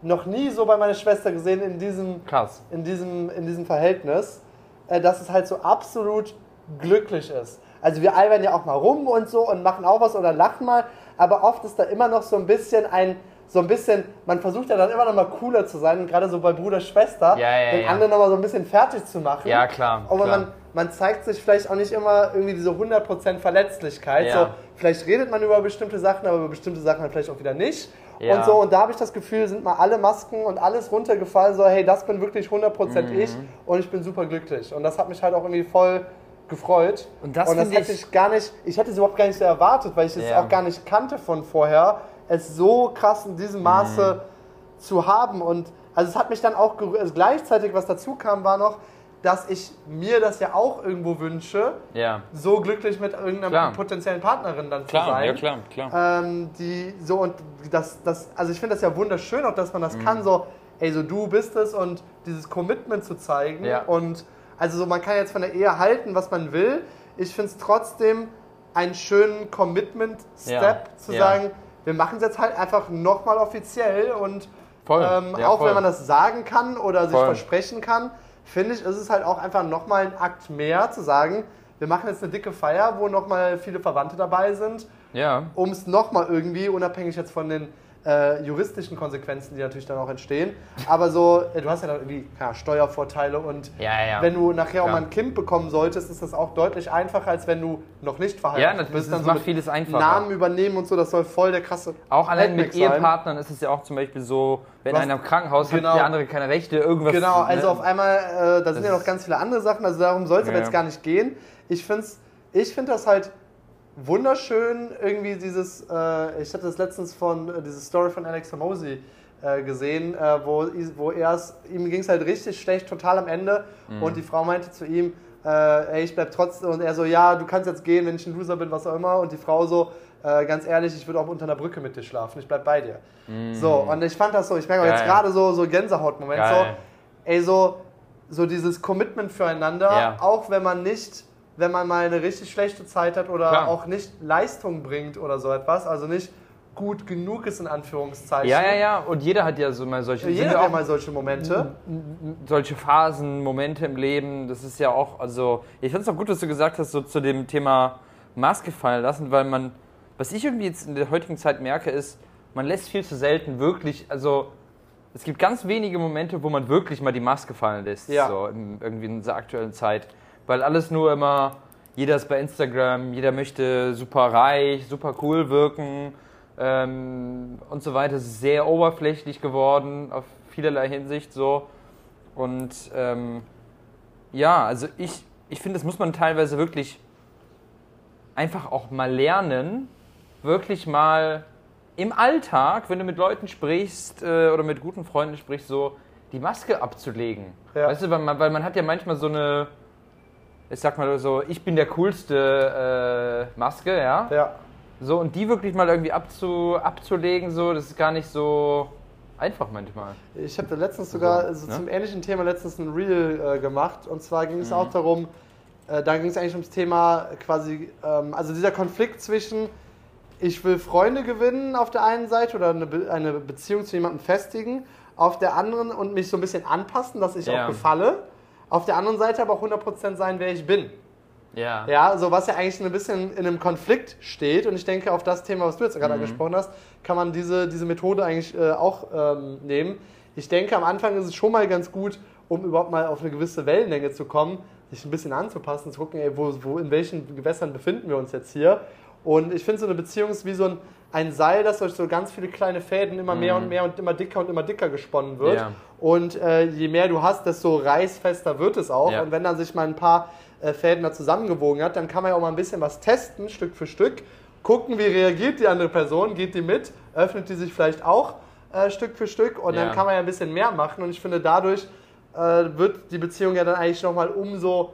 noch nie so bei meiner Schwester gesehen in diesem krass. in diesem, in diesem Verhältnis, äh, dass es halt so absolut glücklich ist. Also wir albern ja auch mal rum und so und machen auch was oder lachen mal, aber oft ist da immer noch so ein bisschen ein, so ein bisschen, man versucht ja dann immer noch mal cooler zu sein, und gerade so bei Bruder, Schwester, Ja, ja, den ja. anderen noch mal so ein bisschen fertig zu machen. Ja, klar, Aber klar. man, man zeigt sich vielleicht auch nicht immer irgendwie diese 100% Verletzlichkeit. So, vielleicht redet man über bestimmte Sachen, aber über bestimmte Sachen halt vielleicht auch wieder nicht. Und so, und da habe ich das Gefühl, sind mal alle Masken und alles runtergefallen, so, hey, das bin wirklich 100% Mhm. ich und ich bin super glücklich. Und das hat mich halt auch irgendwie voll gefreut. Und das das finde hätte ich- ich gar nicht, ich hätte es überhaupt gar nicht so erwartet, weil ich es auch gar nicht kannte von vorher, es so krass in diesem Maße Mhm. zu haben. Und also es hat mich dann auch gerü- also gleichzeitig, was dazu kam, war noch, dass ich mir das ja auch irgendwo wünsche, Ja. so glücklich mit irgendeiner Klar. potenziellen Partnerin dann zu Klar, sein. ja klar, klar. Ähm, die so und das, das, also ich finde das ja wunderschön, auch dass man Mhm. das kann, so, ey, so du bist es und dieses Commitment zu zeigen. Ja. Und also so, man kann jetzt von der Ehe halten, was man will. Ich finde es trotzdem einen schönen Commitment-Step Ja, zu sagen, wir machen es jetzt halt einfach nochmal offiziell und Voll, ähm, ja, auch voll. wenn man das sagen kann oder sich Voll. versprechen kann, finde ich, ist es halt auch einfach nochmal ein Akt mehr zu sagen, wir machen jetzt eine dicke Feier, wo nochmal viele Verwandte dabei sind Ja. um es nochmal irgendwie, unabhängig jetzt von den äh, juristischen Konsequenzen, die natürlich dann auch entstehen, aber so, äh, du hast ja dann irgendwie ja, Steuervorteile und Ja, ja. wenn du nachher auch mal ein Kind bekommen solltest, ist das auch deutlich einfacher, als wenn du noch nicht verheiratet Ja, natürlich, bist. das Dann macht vieles einfacher. Namen übernehmen und so, das soll voll der krasse Auch allein mit sein. Ehepartnern ist es ja auch zum Beispiel so, wenn Was- einer im Krankenhaus Genau. hat, der andere keine Rechte, irgendwas. Genau, also ne? auf einmal, äh, da sind ja Das noch ganz viele andere Sachen, also darum soll es aber Ja. jetzt gar nicht gehen. Ich finde ich find das halt wunderschön, irgendwie dieses, äh, ich hatte das letztens von, äh, diese Story von Alex Hormozy äh, gesehen, äh, wo, wo er es, ihm ging es halt richtig schlecht, total am Ende Mhm. und die Frau meinte zu ihm, äh, ey, ich bleib trotzdem, und er so, ja, du kannst jetzt gehen, wenn ich ein Loser bin, was auch immer, und die Frau so, äh, ganz ehrlich, ich würde auch unter einer Brücke mit dir schlafen, ich bleib bei dir. So, und ich fand das so, ich merke auch jetzt Mhm. Gerade so, so Gänsehautmoment, so, ey, so, so dieses Commitment füreinander, Ja. auch wenn man nicht, wenn man mal eine richtig schlechte Zeit hat oder Klar. auch nicht Leistung bringt oder so etwas, also nicht gut genug ist in Anführungszeichen. Ja, ja, ja. Und jeder hat ja so mal solche, Jeder hat ja mal solche Momente. solche Phasen, Momente im Leben. Das ist ja auch, also ich finde es auch gut, was du gesagt hast, so zu dem Thema Maske fallen lassen, weil man, was ich irgendwie jetzt in der heutigen Zeit merke, ist, man lässt viel zu selten wirklich, also es gibt ganz wenige Momente, wo man wirklich mal die Maske fallen lässt, Ja. so in, irgendwie in dieser aktuellen Zeit, weil alles nur immer, jeder ist bei Instagram, jeder möchte super reich, super cool wirken ähm, und so weiter. Es ist sehr oberflächlich geworden auf vielerlei Hinsicht so und ähm, ja, also ich, ich finde, das muss man teilweise wirklich einfach auch mal lernen, wirklich mal im Alltag, wenn du mit Leuten sprichst äh, oder mit guten Freunden sprichst, so die Maske abzulegen. Ja. Weißt du, weil man, weil man hat ja manchmal so eine, ich sag mal so, ich bin der coolste äh, Maske, ja. Ja. So, und die wirklich mal irgendwie abzu, abzulegen, so, das ist gar nicht so einfach manchmal. Ich habe da letztens sogar So, so ne? zum ähnlichen Thema letztens ein Reel äh, gemacht. Und zwar ging Mhm. es auch darum, äh, da ging es eigentlich ums Thema quasi, ähm, also dieser Konflikt zwischen, ich will Freunde gewinnen auf der einen Seite oder eine, Be eine Beziehung zu jemandem festigen, auf der anderen und mich so ein bisschen anpassen, dass ich Ja. auch gefalle. Auf der anderen Seite aber auch 100% sein, wer ich bin. Ja. Ja, so was ja eigentlich ein bisschen in einem Konflikt steht. Und ich denke, auf das Thema, was du jetzt gerade Mhm. angesprochen hast, kann man diese, diese Methode eigentlich äh, auch ähm, nehmen. Ich denke, am Anfang ist es schon mal ganz gut, um überhaupt mal auf eine gewisse Wellenlänge zu kommen, sich ein bisschen anzupassen, zu gucken, ey, wo, wo, in welchen Gewässern befinden wir uns jetzt hier. Und ich finde, so eine Beziehung ist wie so ein, ein Seil, das durch so ganz viele kleine Fäden immer mehr und mehr und immer dicker und immer dicker gesponnen wird. Mhm. Ja. Und äh, je mehr du hast, desto reißfester wird es auch. Ja. Und wenn dann sich mal ein paar äh, Fäden da zusammengewogen hat, dann kann man ja auch mal ein bisschen was testen, Stück für Stück. Gucken, wie reagiert die andere Person, geht die mit, öffnet die sich vielleicht auch äh, Stück für Stück und Ja. dann kann man ja ein bisschen mehr machen. Und ich finde, dadurch wird die Beziehung ja dann eigentlich nochmal umso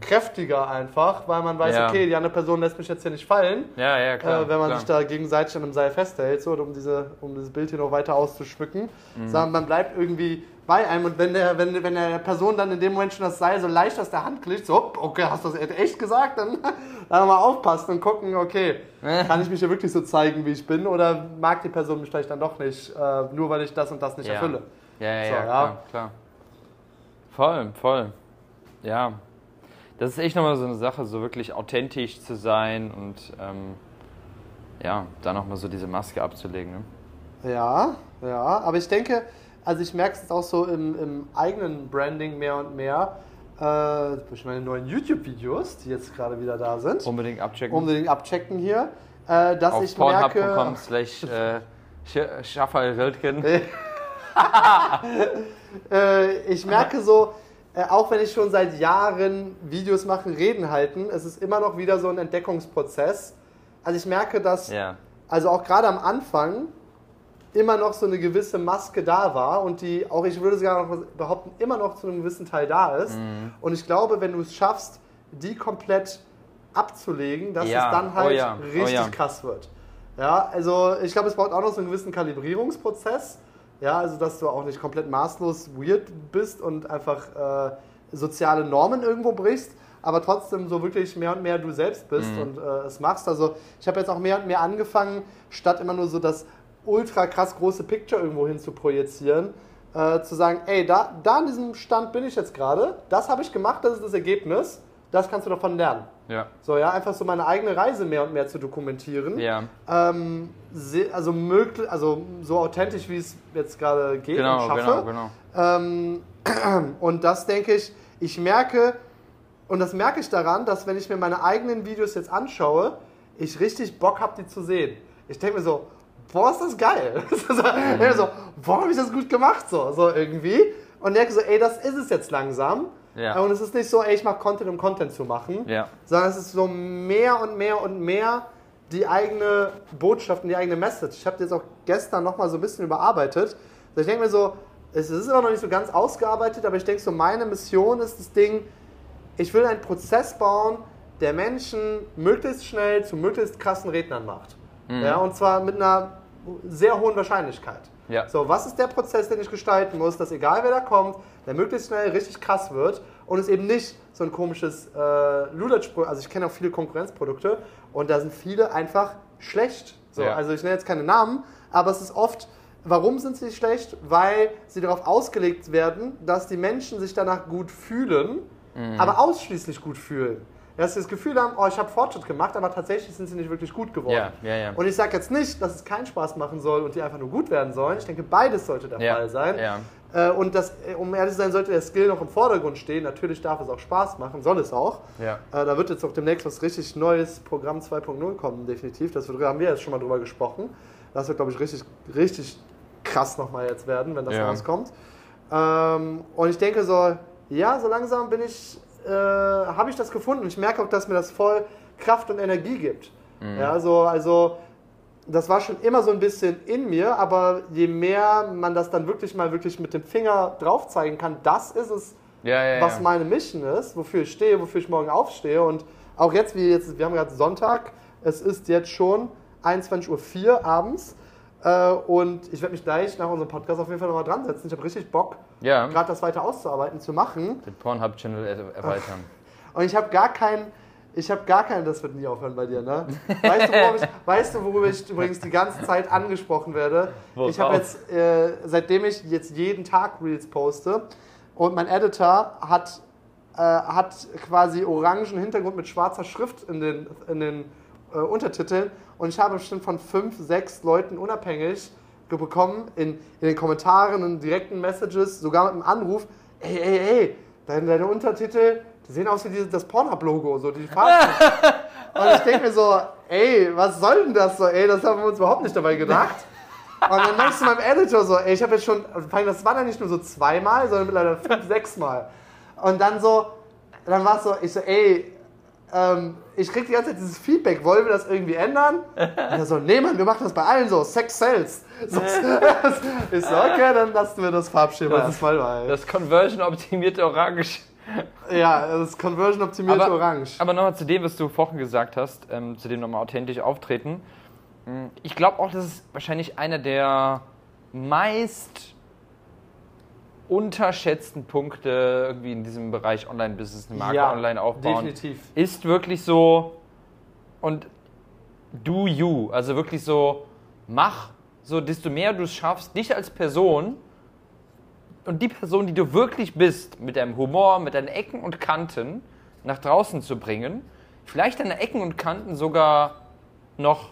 kräftiger einfach, weil man weiß. Ja. okay, die andere Person lässt mich jetzt hier nicht fallen. Ja, ja, klar. äh, wenn man klar. sich da gegenseitig an einem Seil festhält, so, um, diese, um dieses Bild hier noch weiter auszuschmücken. Mhm. Sondern man bleibt irgendwie bei einem und wenn der, wenn, wenn der Person dann in dem Moment schon das Seil so leicht aus der Hand kriegt, so, okay, hast du das echt gesagt? Dann, dann mal aufpassen und gucken, okay, kann ich mich hier wirklich so zeigen, wie ich bin oder mag die Person mich vielleicht dann doch nicht, äh, nur weil ich das und das nicht Ja. erfülle. Ja, ja, So, ja. klar, klar. Voll, voll. Ja. Das ist echt nochmal so eine Sache, so wirklich authentisch zu sein und ähm, ja, da nochmal so diese Maske abzulegen. Ne? Ja, ja, aber ich denke, also ich merke es jetzt auch so im, im eigenen Branding mehr und mehr, äh, durch meine neuen YouTube-Videos, die jetzt gerade wieder da sind, Unbedingt abchecken. unbedingt abchecken hier, äh, dass Auf ich merke, pornhub.com slash äh, Sch- Schaffer Wildken. äh, ich merke so, äh, auch wenn ich schon seit Jahren Videos mache, Reden halten, es ist immer noch wieder so ein Entdeckungsprozess. Also ich merke, dass Ja. also auch gerade am Anfang immer noch so eine gewisse Maske da war und die auch, ich würde sogar noch behaupten, immer noch zu einem gewissen Teil da ist. Mhm. Und ich glaube, wenn du es schaffst, die komplett abzulegen, dass Ja, es dann oh halt ja, oh richtig ja. krass wird. Ja, also ich glaube, es braucht auch noch so einen gewissen Kalibrierungsprozess. Ja, also dass du auch nicht komplett maßlos weird bist und einfach äh, soziale Normen irgendwo brichst, aber trotzdem so wirklich mehr und mehr du selbst bist Mhm. und äh, es machst. Also ich habe jetzt auch mehr und mehr angefangen, statt immer nur so das ultra krass große Picture irgendwo hin zu projizieren, äh, zu sagen, ey, da, da an diesem Stand bin ich jetzt gerade, das habe ich gemacht, das ist das Ergebnis, das kannst du davon lernen. Ja. So, ja, einfach so meine eigene Reise mehr und mehr zu dokumentieren. Ja. Ähm, also, möglich, also so authentisch, wie es jetzt gerade geht und Genau, schaffe. genau, genau. Ähm, und das denke ich, ich merke, und das merke ich daran, dass wenn ich mir meine eigenen Videos jetzt anschaue, ich richtig Bock habe, die zu sehen. Ich denke mir so, boah, ist das geil. so, ich denke mir so, boah, habe ich das gut gemacht, so, so irgendwie. Und denke so, ey, das ist es jetzt langsam. Ja. Und es ist nicht so, ey, ich mache Content, um Content zu machen Ja. sondern es ist so mehr und mehr und mehr die eigene Botschaft und die eigene Message. Ich habe jetzt auch gestern nochmal so ein bisschen überarbeitet. Also ich denke mir so, es ist immer noch nicht so ganz ausgearbeitet, aber ich denke so, meine Mission ist das Ding, ich will einen Prozess bauen, der Menschen möglichst schnell zu möglichst krassen Rednern macht. Ja, und zwar mit einer sehr hohen Wahrscheinlichkeit. Ja. So, was ist der Prozess, den ich gestalten muss, dass egal wer da kommt, der möglichst schnell richtig krass wird und es eben nicht so ein komisches äh, Lulatsch-Produkt, also ich kenne auch viele Konkurrenzprodukte und da sind viele einfach schlecht. So, Ja. Also ich nenne jetzt keine Namen, aber es ist oft, warum sind sie schlecht? Weil sie darauf ausgelegt werden, dass die Menschen sich danach gut fühlen, Mhm. aber ausschließlich gut fühlen. Dass sie das Gefühl haben, oh, ich habe Fortschritt gemacht, aber tatsächlich sind sie nicht wirklich gut geworden. Ja, ja, ja. Und ich sage jetzt nicht, dass es keinen Spaß machen soll und die einfach nur gut werden sollen. Ich denke, beides sollte der Fall sein. Äh, und das, äh, um ehrlich zu sein, sollte der Skill noch im Vordergrund stehen. Natürlich darf es auch Spaß machen, soll es auch. Ja. Äh, da wird jetzt auch demnächst was richtig Neues, Programm 2.0 kommen, definitiv. Das wird, haben wir jetzt schon mal drüber gesprochen. Das wird, glaube ich, richtig, richtig krass nochmal jetzt werden, wenn das Ja. rauskommt. Ähm, und ich denke so, ja, so langsam bin ich, äh, habe ich das gefunden. Und ich merke auch, dass mir das voll Kraft und Energie gibt. Mhm. Ja, so, also das war schon immer so ein bisschen in mir, aber je mehr man das dann wirklich mal wirklich mit dem Finger drauf zeigen kann, das ist es, Ja, ja, was ja. meine Mission ist, wofür ich stehe, wofür ich morgen aufstehe. Und auch jetzt, wie jetzt, wir haben gerade Sonntag, es ist jetzt schon 21.04 Uhr abends. Äh, und ich werde mich gleich nach unserem Podcast auf jeden Fall nochmal dran setzen. Ich habe richtig Bock, gerade das weiter auszuarbeiten, zu machen. Den Pornhub-Channel er erweitern. Und ich habe gar keinen, ich habe gar keinen, das wird nie aufhören bei dir, ne? Weißt du, worüber ich, weißt du, worüber ich übrigens die ganze Zeit angesprochen werde? Worauf? Ich habe jetzt, äh, seitdem ich jetzt jeden Tag Reels poste und mein Editor hat, äh, hat quasi orangen Hintergrund mit schwarzer Schrift in den, in den äh, Untertiteln und ich habe bestimmt von fünf, sechs Leuten unabhängig bekommen in, in den Kommentaren und direkten Messages, sogar mit einem Anruf, ey, ey, ey, deine, deine Untertitel, die sehen aus wie dieses, das Pornhub-Logo, so die Farben. und ich denke mir so, ey, was soll denn das so, ey, das haben wir uns überhaupt nicht dabei gedacht. Und dann ich zu meinem Editor so, ey, ich habe jetzt schon, also das war dann nicht nur so zweimal, sondern mittlerweile fünf, sechs Mal. Und dann so, dann war es so, ich so, ey, ähm, ich krieg die ganze Zeit dieses Feedback, wollen wir das irgendwie ändern? Und er so, nee, Mann, wir machen das bei allen so, Sex sells. So, ich so, okay, dann lassen wir das Farbschema Das- erstmal bei. Das Conversion-optimierte Orange. Ja, das ist Conversion optimiert Aber- orange. Aber nochmal zu dem, was du vorhin gesagt hast, ähm, zu dem nochmal authentisch auftreten. Mm, Ich glaube auch, das ist wahrscheinlich einer der meist unterschätzten Punkte irgendwie in diesem Bereich Online-Business, eine Marke online aufbauen. definitiv. Ist wirklich so und do you, also wirklich so mach so, desto mehr du es schaffst, dich als Person und die Person, die du wirklich bist, mit deinem Humor, mit deinen Ecken und Kanten nach draußen zu bringen, vielleicht deine Ecken und Kanten sogar noch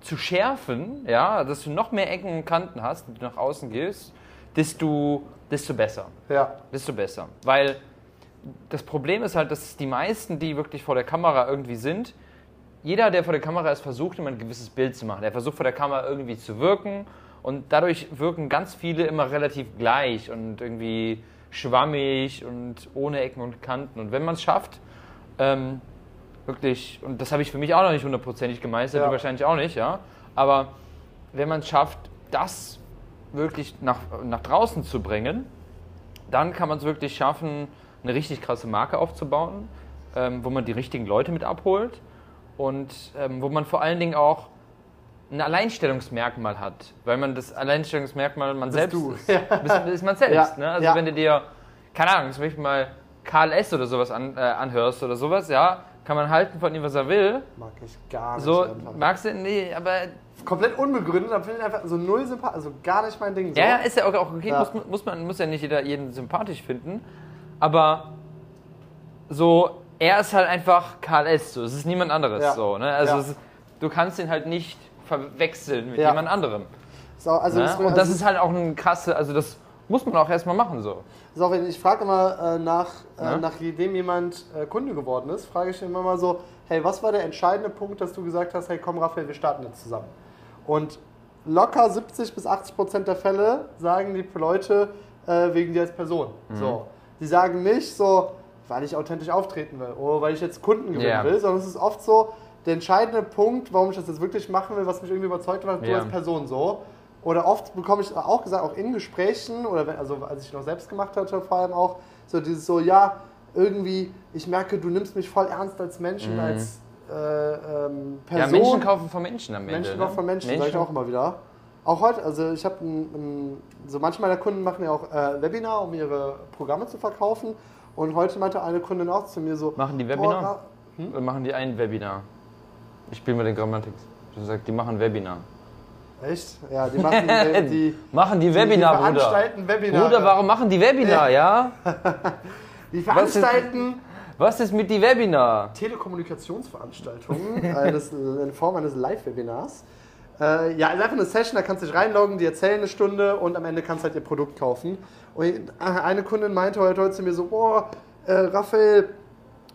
zu schärfen, ja, dass du noch mehr Ecken und Kanten hast, die du nach außen gehst, desto, desto besser. Ja, Desto besser. Weil das Problem ist halt, dass die meisten, die wirklich vor der Kamera irgendwie sind, jeder, der vor der Kamera ist, versucht immer ein gewisses Bild zu machen. Er versucht vor der Kamera irgendwie zu wirken und dadurch wirken ganz viele immer relativ gleich und irgendwie schwammig und ohne Ecken und Kanten. Und wenn man es schafft, ähm, wirklich, und das habe ich für mich auch noch nicht hundertprozentig gemeistert, Ja. du wahrscheinlich auch nicht, ja, aber wenn man es schafft, das wirklich nach, nach draußen zu bringen, dann kann man es wirklich schaffen, eine richtig krasse Marke aufzubauen, ähm, wo man die richtigen Leute mit abholt und ähm, wo man vor allen Dingen auch ein Alleinstellungsmerkmal hat, weil man das Alleinstellungsmerkmal man selbst du. ist, bist, ist man selbst. Ja, Ne? Also ja. wenn du dir, keine Ahnung, zum Beispiel mal Karl S. oder sowas an, äh, anhörst oder sowas, ja, kann man halten von ihm, was er will. mag ich gar nicht. So, einfach. magst du, nee, aber Komplett unbegründet, aber finde ich einfach so null sympathisch, also gar nicht mein Ding. So. Ja, ja, ist ja auch auch okay, Ja. Muss, muss, man, muss ja nicht jeder jeden sympathisch finden. Aber so, er ist halt einfach Karl S. So. Es ist niemand anderes. Ja. So, ne? Also Ja. es du kannst ihn halt nicht verwechseln mit Ja. jemand anderem. so, also Ne? das, Und also das ist halt auch ein krasse, also das muss man auch erstmal machen so. So, ich frage immer äh, nach, äh, Ja? nachdem jemand äh, Kunde geworden ist, frage ich immer mal so, hey, was war der entscheidende Punkt, dass du gesagt hast, hey, komm Raphael, wir starten jetzt zusammen. Und locker 70 bis 80 Prozent der Fälle sagen die Leute äh, wegen dir als Person. Mhm. So, die sagen nicht so, weil ich authentisch auftreten will oder weil ich jetzt Kunden gewinnen Ja. will, sondern es ist oft so, der entscheidende Punkt, warum ich das jetzt wirklich machen will, was mich irgendwie überzeugt war, du Ja. als Person so. Oder oft bekomme ich auch gesagt, auch in Gesprächen oder wenn, also als ich noch selbst gemacht hatte, vor allem auch so dieses so, ja, irgendwie, ich merke, du nimmst mich voll ernst als Menschen, als äh, ähm, Person. Ja, Menschen kaufen von Menschen am Ende. Menschen ne? kaufen von Menschen, sage ich auch immer wieder. Auch heute, also ich habe so manche meiner Kunden machen ja auch äh, Webinar, um ihre Programme zu verkaufen. Und heute meinte eine Kundin auch zu mir so, Machen die Webinar? Ra- Oder machen die ein Webinar? Ich spiele mit den Grammatics. Du sagst, die machen Webinar. echt? Ja, die machen äh, die, Machen die die Webinar, Bruder. veranstalten Webinare. Bruder, warum machen die Webinar, ja? Die Was ist- veranstalten Was ist mit die Webinar? Telekommunikationsveranstaltungen eines, in Form eines Live-Webinars. Äh, ja, ist einfach eine Session, da kannst du dich reinloggen, die erzählen eine Stunde und am Ende kannst du halt ihr Produkt kaufen. Und eine Kundin meinte heute, heute zu mir so, boah, äh, Raphael,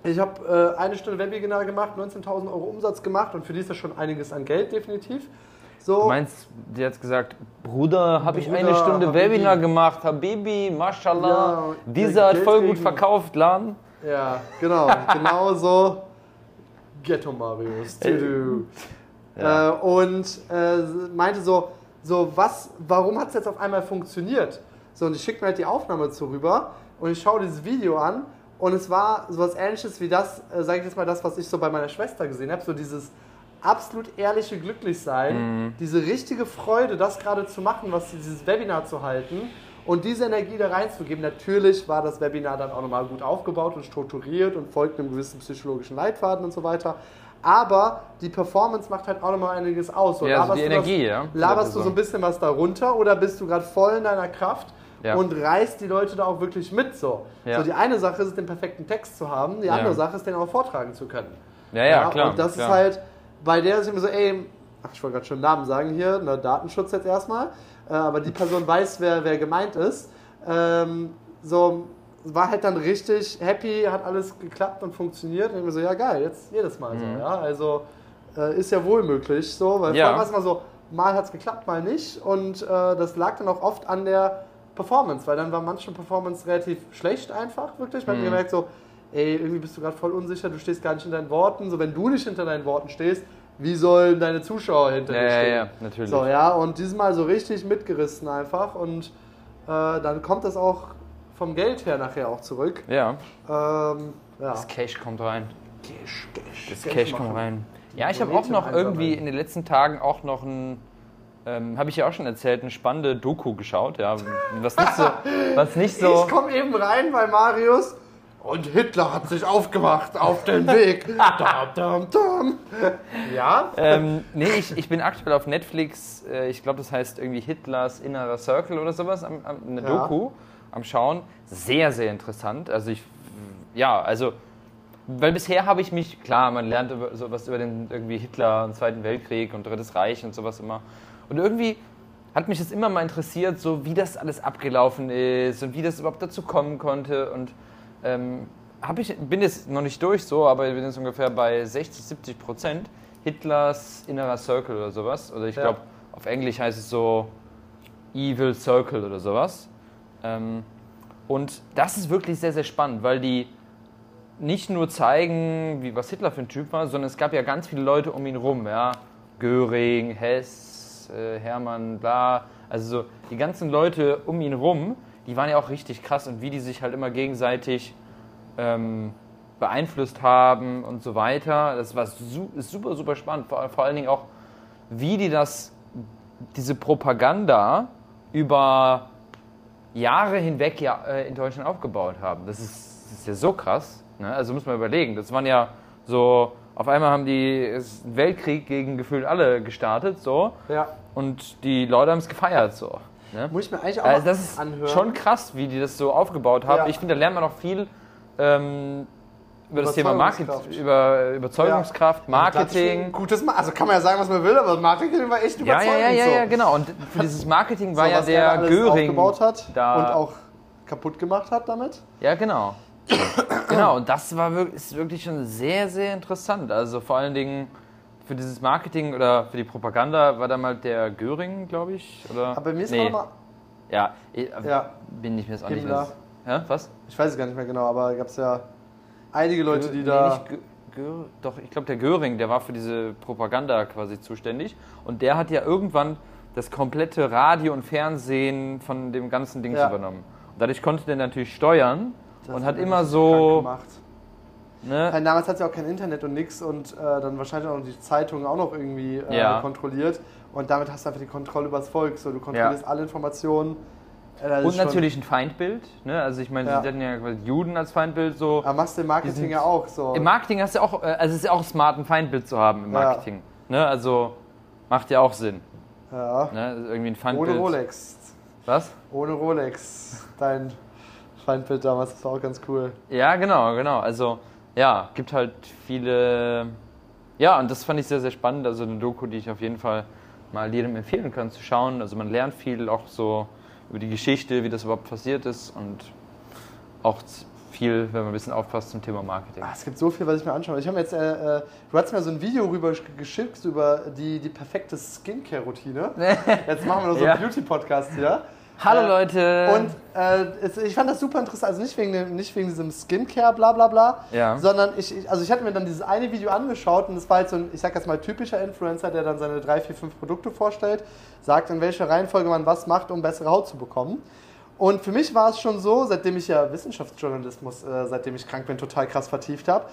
ich habe äh, eine Stunde Webinar gemacht, 19.000 Euro Umsatz gemacht und für die ist das schon einiges an Geld, definitiv. So, Du meinst, die hat gesagt, Bruder, habe ich eine Stunde Habibi. Webinar gemacht, Habibi, Mashallah, Ja, dieser hat voll gut verkauft, Laden. ja, genau, genau so. Ghetto Marius. Tudu. Ja. Äh, und äh, meinte so, so was, warum hat es jetzt auf einmal funktioniert? So, und ich schicke mir halt die Aufnahme zu rüber und ich schaue dieses Video an und es war sowas ähnliches wie das, äh, sage ich jetzt mal, das, was ich so bei meiner Schwester gesehen habe, so dieses absolut ehrliche Glücklichsein, diese richtige Freude, das gerade zu machen, was dieses Webinar zu halten und diese Energie da reinzugeben. Natürlich war das Webinar dann auch nochmal gut aufgebaut und strukturiert und folgt einem gewissen psychologischen Leitfaden und so weiter. Aber die Performance macht halt auch nochmal einiges aus. So, Ja, also die du das- Energie, ja, Laberst du so Person. ein bisschen was darunter oder bist du gerade voll in deiner Kraft Ja. und reißt die Leute da auch wirklich mit? So. Ja. so die eine Sache ist es, den perfekten Text zu haben, die andere Sache ist, den auch vortragen zu können. Ja, ja, klar. Und das klar. ist halt, bei der ist immer so, ey, ach, ich wollte gerade schon Namen sagen hier, ne, Datenschutz jetzt erstmal, äh, aber die Person weiß, wer, wer gemeint ist. Ähm, so, war halt dann richtig happy, hat alles geklappt und funktioniert. Und ich mir so, ja geil, jetzt jedes Mal so, ja. Also äh, ist ja wohl möglich so, weil Mhm. Ja. vorher war es immer so, mal hat es geklappt, mal nicht. Und äh, das lag dann auch oft an der Performance, weil dann war manche Performance relativ schlecht einfach, wirklich. Man Mhm. hat gemerkt so, ey, irgendwie bist du gerade voll unsicher, du stehst gar nicht in deinen Worten. So, wenn du nicht hinter deinen Worten stehst, wie sollen deine Zuschauer hinter Ja, dir ja, stehen? ja, natürlich. So, ja, und diesmal so richtig mitgerissen einfach und äh, dann kommt das auch vom Geld her nachher auch zurück. Ja, Ähm, ja. das Cash kommt rein. Cash, Cash, Das Cash Cash kommt rein. Ja, ich habe auch noch irgendwie in den letzten Tagen auch noch ein, ähm, habe ich ja auch schon erzählt, eine spannende Doku geschaut. Ja, was nicht so, was nicht so. Ich komme eben rein bei Marius und Hitler hat sich aufgemacht auf den Weg. dam, dam, dam. Ja? ähm, nee, ich, ich bin aktuell auf Netflix, äh, ich glaube, das heißt irgendwie Hitlers innerer Circle oder sowas, am, am, eine Ja. Doku am Schauen. Sehr, sehr interessant. Also ich, ja, also, weil bisher habe ich mich, klar, man lernt sowas über den irgendwie Hitler und Zweiten Weltkrieg und Drittes Reich und sowas immer. Und irgendwie hat mich das immer mal interessiert, so wie das alles abgelaufen ist und wie das überhaupt dazu kommen konnte. Und ähm, ich, bin jetzt noch nicht durch so, aber ich bin jetzt ungefähr bei 60, 70 Prozent Hitlers innerer Circle oder sowas. Oder ich Ja. glaube, auf Englisch heißt es so Evil Circle oder sowas. Ähm, und das ist wirklich sehr, sehr spannend, weil die nicht nur zeigen, wie, was Hitler für ein Typ war, sondern es gab ja ganz viele Leute um ihn rum, ja. Göring, Hess, äh, Hermann, bla. Also so die ganzen Leute um ihn rum, die waren ja auch richtig krass und wie die sich halt immer gegenseitig ähm, beeinflusst haben und so weiter. Das war su super, super spannend. Vor, vor allen Dingen auch, wie die das, diese Propaganda über Jahre hinweg ja, äh, in Deutschland aufgebaut haben. Das ist, das ist ja so krass. Ne? Also muss man überlegen. Das waren ja so, auf einmal haben die einen Weltkrieg gegen gefühlt alle gestartet, so. Ja. Und die Leute haben es gefeiert, so. Ne? Muss ich mir eigentlich auch Also das ist anhören. schon krass, wie die das so aufgebaut haben. Ja. Ich finde, da lernt man noch viel ähm, über das Thema Marketing, Überzeugungskraft. über Überzeugungskraft, ist schon Marketing. Gutes Ma also kann man ja sagen, was man will, aber Marketing war echt Ja, überzeugend. ja, ja, ja, so. ja, genau. Und für dieses Marketing war so, ja er der Göring da. und auch kaputt gemacht hat damit. Ja, genau. Genau, und das war wirklich, ist wirklich schon sehr, sehr interessant. Also vor allen Dingen für dieses Marketing oder für die Propaganda war da mal der Göring, glaube ich. Oder? Aber mir ist nee. mal, Ja, ich, Ja. bin ich mir jetzt auch nicht mehr. Ja, was? ich weiß es gar nicht mehr genau, aber gab es ja einige Leute, die Nee, da. Gö doch, ich glaube, der Göring, der war für diese Propaganda quasi zuständig. Und der hat ja irgendwann das komplette Radio und Fernsehen von dem ganzen Ding Ja. übernommen. Und dadurch konnte der natürlich steuern Das und hat immer so. gemacht. Ne? Weil damals hat ja auch kein Internet und nix und äh, dann wahrscheinlich auch noch die Zeitungen auch noch irgendwie äh, Ja. kontrolliert. Und damit hast du einfach die Kontrolle über das Volk. So, du kontrollierst alle Informationen. Äh, Und natürlich ein Feindbild. Ne? Also ich meine, Ja. sie hatten ja quasi Juden als Feindbild so. Aber machst du im Marketing sind- ja auch so. Im Marketing hast du auch, äh, also es ist ja auch smart, ein Feindbild zu haben im Ja. Marketing. Ne? Also macht ja auch Sinn. ja. Ne? Also Irgendwie ein Feindbild. Ohne Rolex. Was? Ohne Rolex. Dein Feindbild damals, das war auch ganz cool. Ja, genau, genau. Also ja, gibt halt viele. Ja, und das fand ich sehr, sehr spannend. Also eine Doku, die ich auf jeden Fall mal jedem empfehlen kann zu schauen. Also man lernt viel auch so über die Geschichte, wie das überhaupt passiert ist und auch viel, wenn man ein bisschen aufpasst zum Thema Marketing. Ah, es gibt so viel, was ich mir anschaue. Ich habe jetzt, äh, äh, du hast mir so ein Video rüber gesch- geschickt über die, die perfekte Skincare-Routine. Jetzt machen wir noch so Ja. einen Beauty-Podcast hier. Hallo Äh, Leute! Und äh, es, ich fand das super interessant, also nicht wegen, dem, nicht wegen diesem Skincare, bla bla bla, Ja. sondern ich, ich, also ich hatte mir dann dieses eine Video angeschaut und das war halt so ein, ich sag jetzt mal, typischer Influencer, der dann seine drei, vier, fünf Produkte vorstellt, sagt, in welcher Reihenfolge man was macht, um bessere Haut zu bekommen. Und für mich war es schon so, seitdem ich ja Wissenschaftsjournalismus, äh, seitdem ich krank bin, total krass vertieft habe,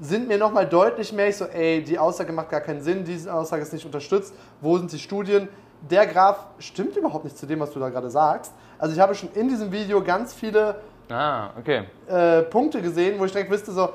sind mir nochmal deutlich mehr, ich so, ey, die Aussage macht gar keinen Sinn, diese Aussage ist nicht unterstützt, wo sind die Studien? Der Graph stimmt überhaupt nicht zu dem, was du da gerade sagst. Also ich habe schon in diesem Video ganz viele Ah, okay. äh, Punkte gesehen, wo ich direkt wüsste, so,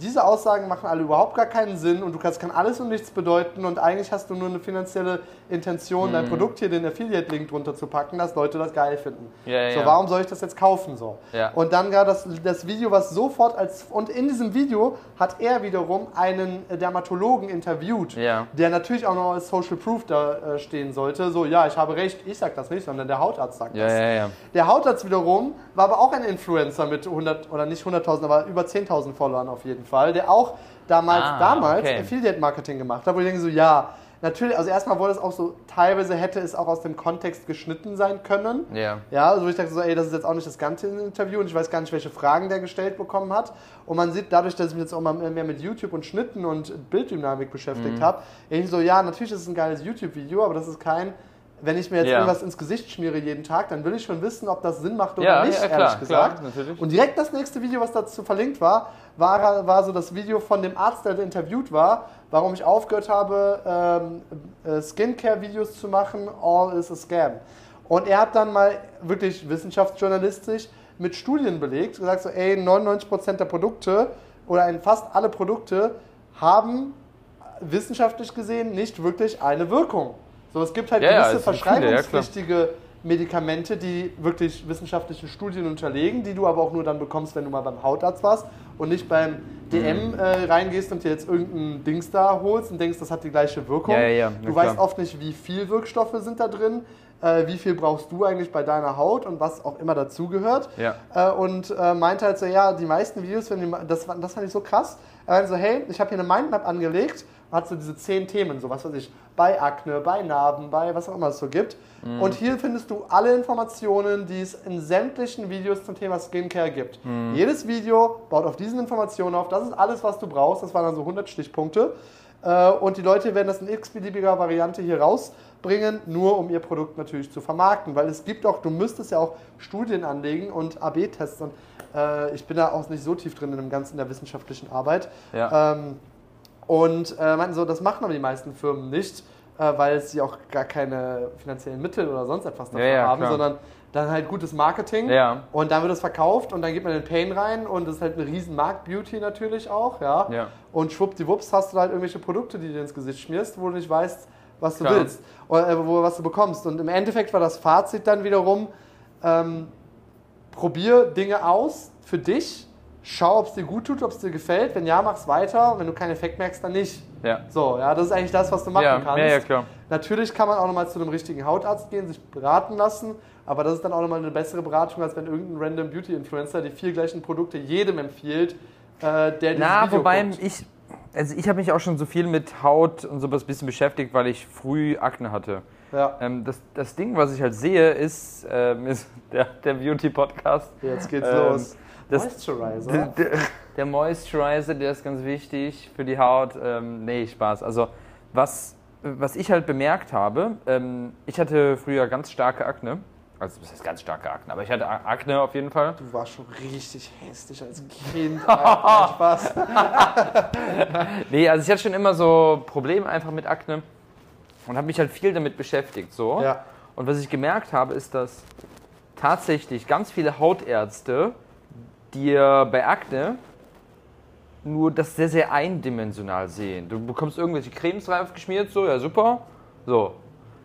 diese Aussagen machen alle überhaupt gar keinen Sinn und du kannst kann alles und nichts bedeuten und eigentlich hast du nur eine finanzielle Intention, Mhm. dein Produkt hier den Affiliate-Link drunter zu packen, dass Leute das geil finden. Ja, so, ja. warum soll ich das jetzt kaufen so? Ja. Und dann gar das, das Video, was sofort als und in diesem Video hat er wiederum einen Dermatologen interviewt, der natürlich auch noch als Social Proof da äh, stehen sollte. So, ja, ich habe recht, ich sag das nicht, sondern der Hautarzt sagt das. Der Hautarzt wiederum war aber auch ein Influencer mit 100 oder nicht 100.000, aber über 10.000 Followern auf jeden Fall, der auch damals, Ah, damals okay. Affiliate Marketing gemacht hat, wo ich denke so, ja, natürlich, also erstmal wurde es auch so, teilweise hätte es auch aus dem Kontext geschnitten sein können. Ja. Ja, also ich dachte so, ey, das ist jetzt auch nicht das ganze Interview und ich weiß gar nicht, welche Fragen der gestellt bekommen hat. Und man sieht dadurch, dass ich mich jetzt auch mal mehr mit YouTube und Schnitten und Bilddynamik Mhm. beschäftigt habe, ich so, ja, natürlich ist es ein geiles YouTube-Video, aber das ist kein, wenn ich mir jetzt Ja. irgendwas ins Gesicht schmiere jeden Tag, dann will ich schon wissen, ob das Sinn macht oder Ja, nicht, ja, klar, ehrlich gesagt. klar. Und direkt das nächste Video, was dazu verlinkt war, war, war so das Video von dem Arzt, der interviewt war, warum ich aufgehört habe, ähm, äh, Skincare-Videos zu machen, all is a scam. Und er hat dann mal wirklich wissenschaftsjournalistisch mit Studien belegt, gesagt so, ey, 99% der Produkte oder fast alle Produkte haben wissenschaftlich gesehen nicht wirklich eine Wirkung. So, es gibt halt Ja, ja, gewisse ja, verschreibungspflichtige Medikamente, die wirklich wissenschaftlichen Studien unterlegen, die du aber auch nur dann bekommst, wenn du mal beim Hautarzt warst und nicht beim DM Mhm. äh, reingehst und dir jetzt irgendein Dings da holst und denkst, das hat die gleiche Wirkung. Ja, ja, ja, du weißt oft nicht, wie viel Wirkstoffe sind da drin, äh, wie viel brauchst du eigentlich bei deiner Haut und was auch immer dazugehört. Ja. Äh, und äh, meinte halt so, ja, die meisten Videos, wenn die, das, war- das fand ich so krass. Er meinte so, hey, ich habe hier eine Mindmap angelegt, hat so diese zehn Themen, so was weiß ich, bei Akne, bei Narben, bei was auch immer es so gibt. Mhm. Und hier findest du alle Informationen, die es in sämtlichen Videos zum Thema Skincare gibt. Mhm. Jedes Video baut auf diesen Informationen auf. Das ist alles, was du brauchst. Das waren dann so 100 Stichpunkte. Äh, Und die Leute werden das in x-beliebiger Variante hier rausbringen, nur um ihr Produkt natürlich zu vermarkten. Weil es gibt auch, du müsstest ja auch Studien anlegen und AB-Tests. Und äh, ich bin da auch nicht so tief drin in dem Ganzen in der wissenschaftlichen Arbeit. Ja. Ähm, und äh, meinten so, das machen aber die meisten Firmen nicht, äh, weil sie auch gar keine finanziellen Mittel oder sonst etwas dafür Ja, ja, haben, klar. sondern dann halt gutes Marketing. Ja. Und dann wird es verkauft und dann gibt man den Pain rein und das ist halt eine riesen Markt-Beauty natürlich auch, ja. Ja. Und schwuppdiwupps hast du halt irgendwelche Produkte, die du dir ins Gesicht schmierst, wo du nicht weißt, was du Klar. willst oder äh, wo, was du bekommst. Und im Endeffekt war das Fazit dann wiederum, ähm, probier Dinge aus für dich, schau, ob es dir gut tut, ob es dir gefällt. Wenn ja, mach's weiter. Wenn du keinen Effekt merkst, dann nicht. Ja. So, ja, das ist eigentlich das, was du machen Ja, kannst. ja, ja, klar. Natürlich kann man auch nochmal zu einem richtigen Hautarzt gehen, sich beraten lassen, aber das ist dann auch nochmal eine bessere Beratung, als wenn irgendein random Beauty-Influencer die vier gleichen Produkte jedem empfiehlt, äh, der dieses Na, Video wobei guckt. ich, also ich habe mich auch schon so viel mit Haut und sowas ein bisschen beschäftigt, weil ich früh Akne hatte. Ja, Ähm, das, das Ding, was ich halt sehe, ist, ähm, ist der, der Beauty-Podcast. jetzt geht's Ähm, los. das- Moisturizer. Der, der, Moisturizer, der ist ganz wichtig für die Haut. Ähm, nee, Spaß. Also, was, was ich halt bemerkt habe, ähm, ich hatte früher ganz starke Akne. Also, das heißt ganz starke Akne, aber ich hatte Akne auf jeden Fall. Du warst schon richtig hässlich als Kind. Alter, Spaß. Nee, also ich hatte schon immer so Probleme einfach mit Akne und habe mich halt viel damit beschäftigt. So. Ja. Und was ich gemerkt habe, ist, dass tatsächlich ganz viele Hautärzte dir bei Akne nur das sehr, sehr eindimensional sehen. Du bekommst irgendwelche Cremes drauf geschmiert, so, ja super. So.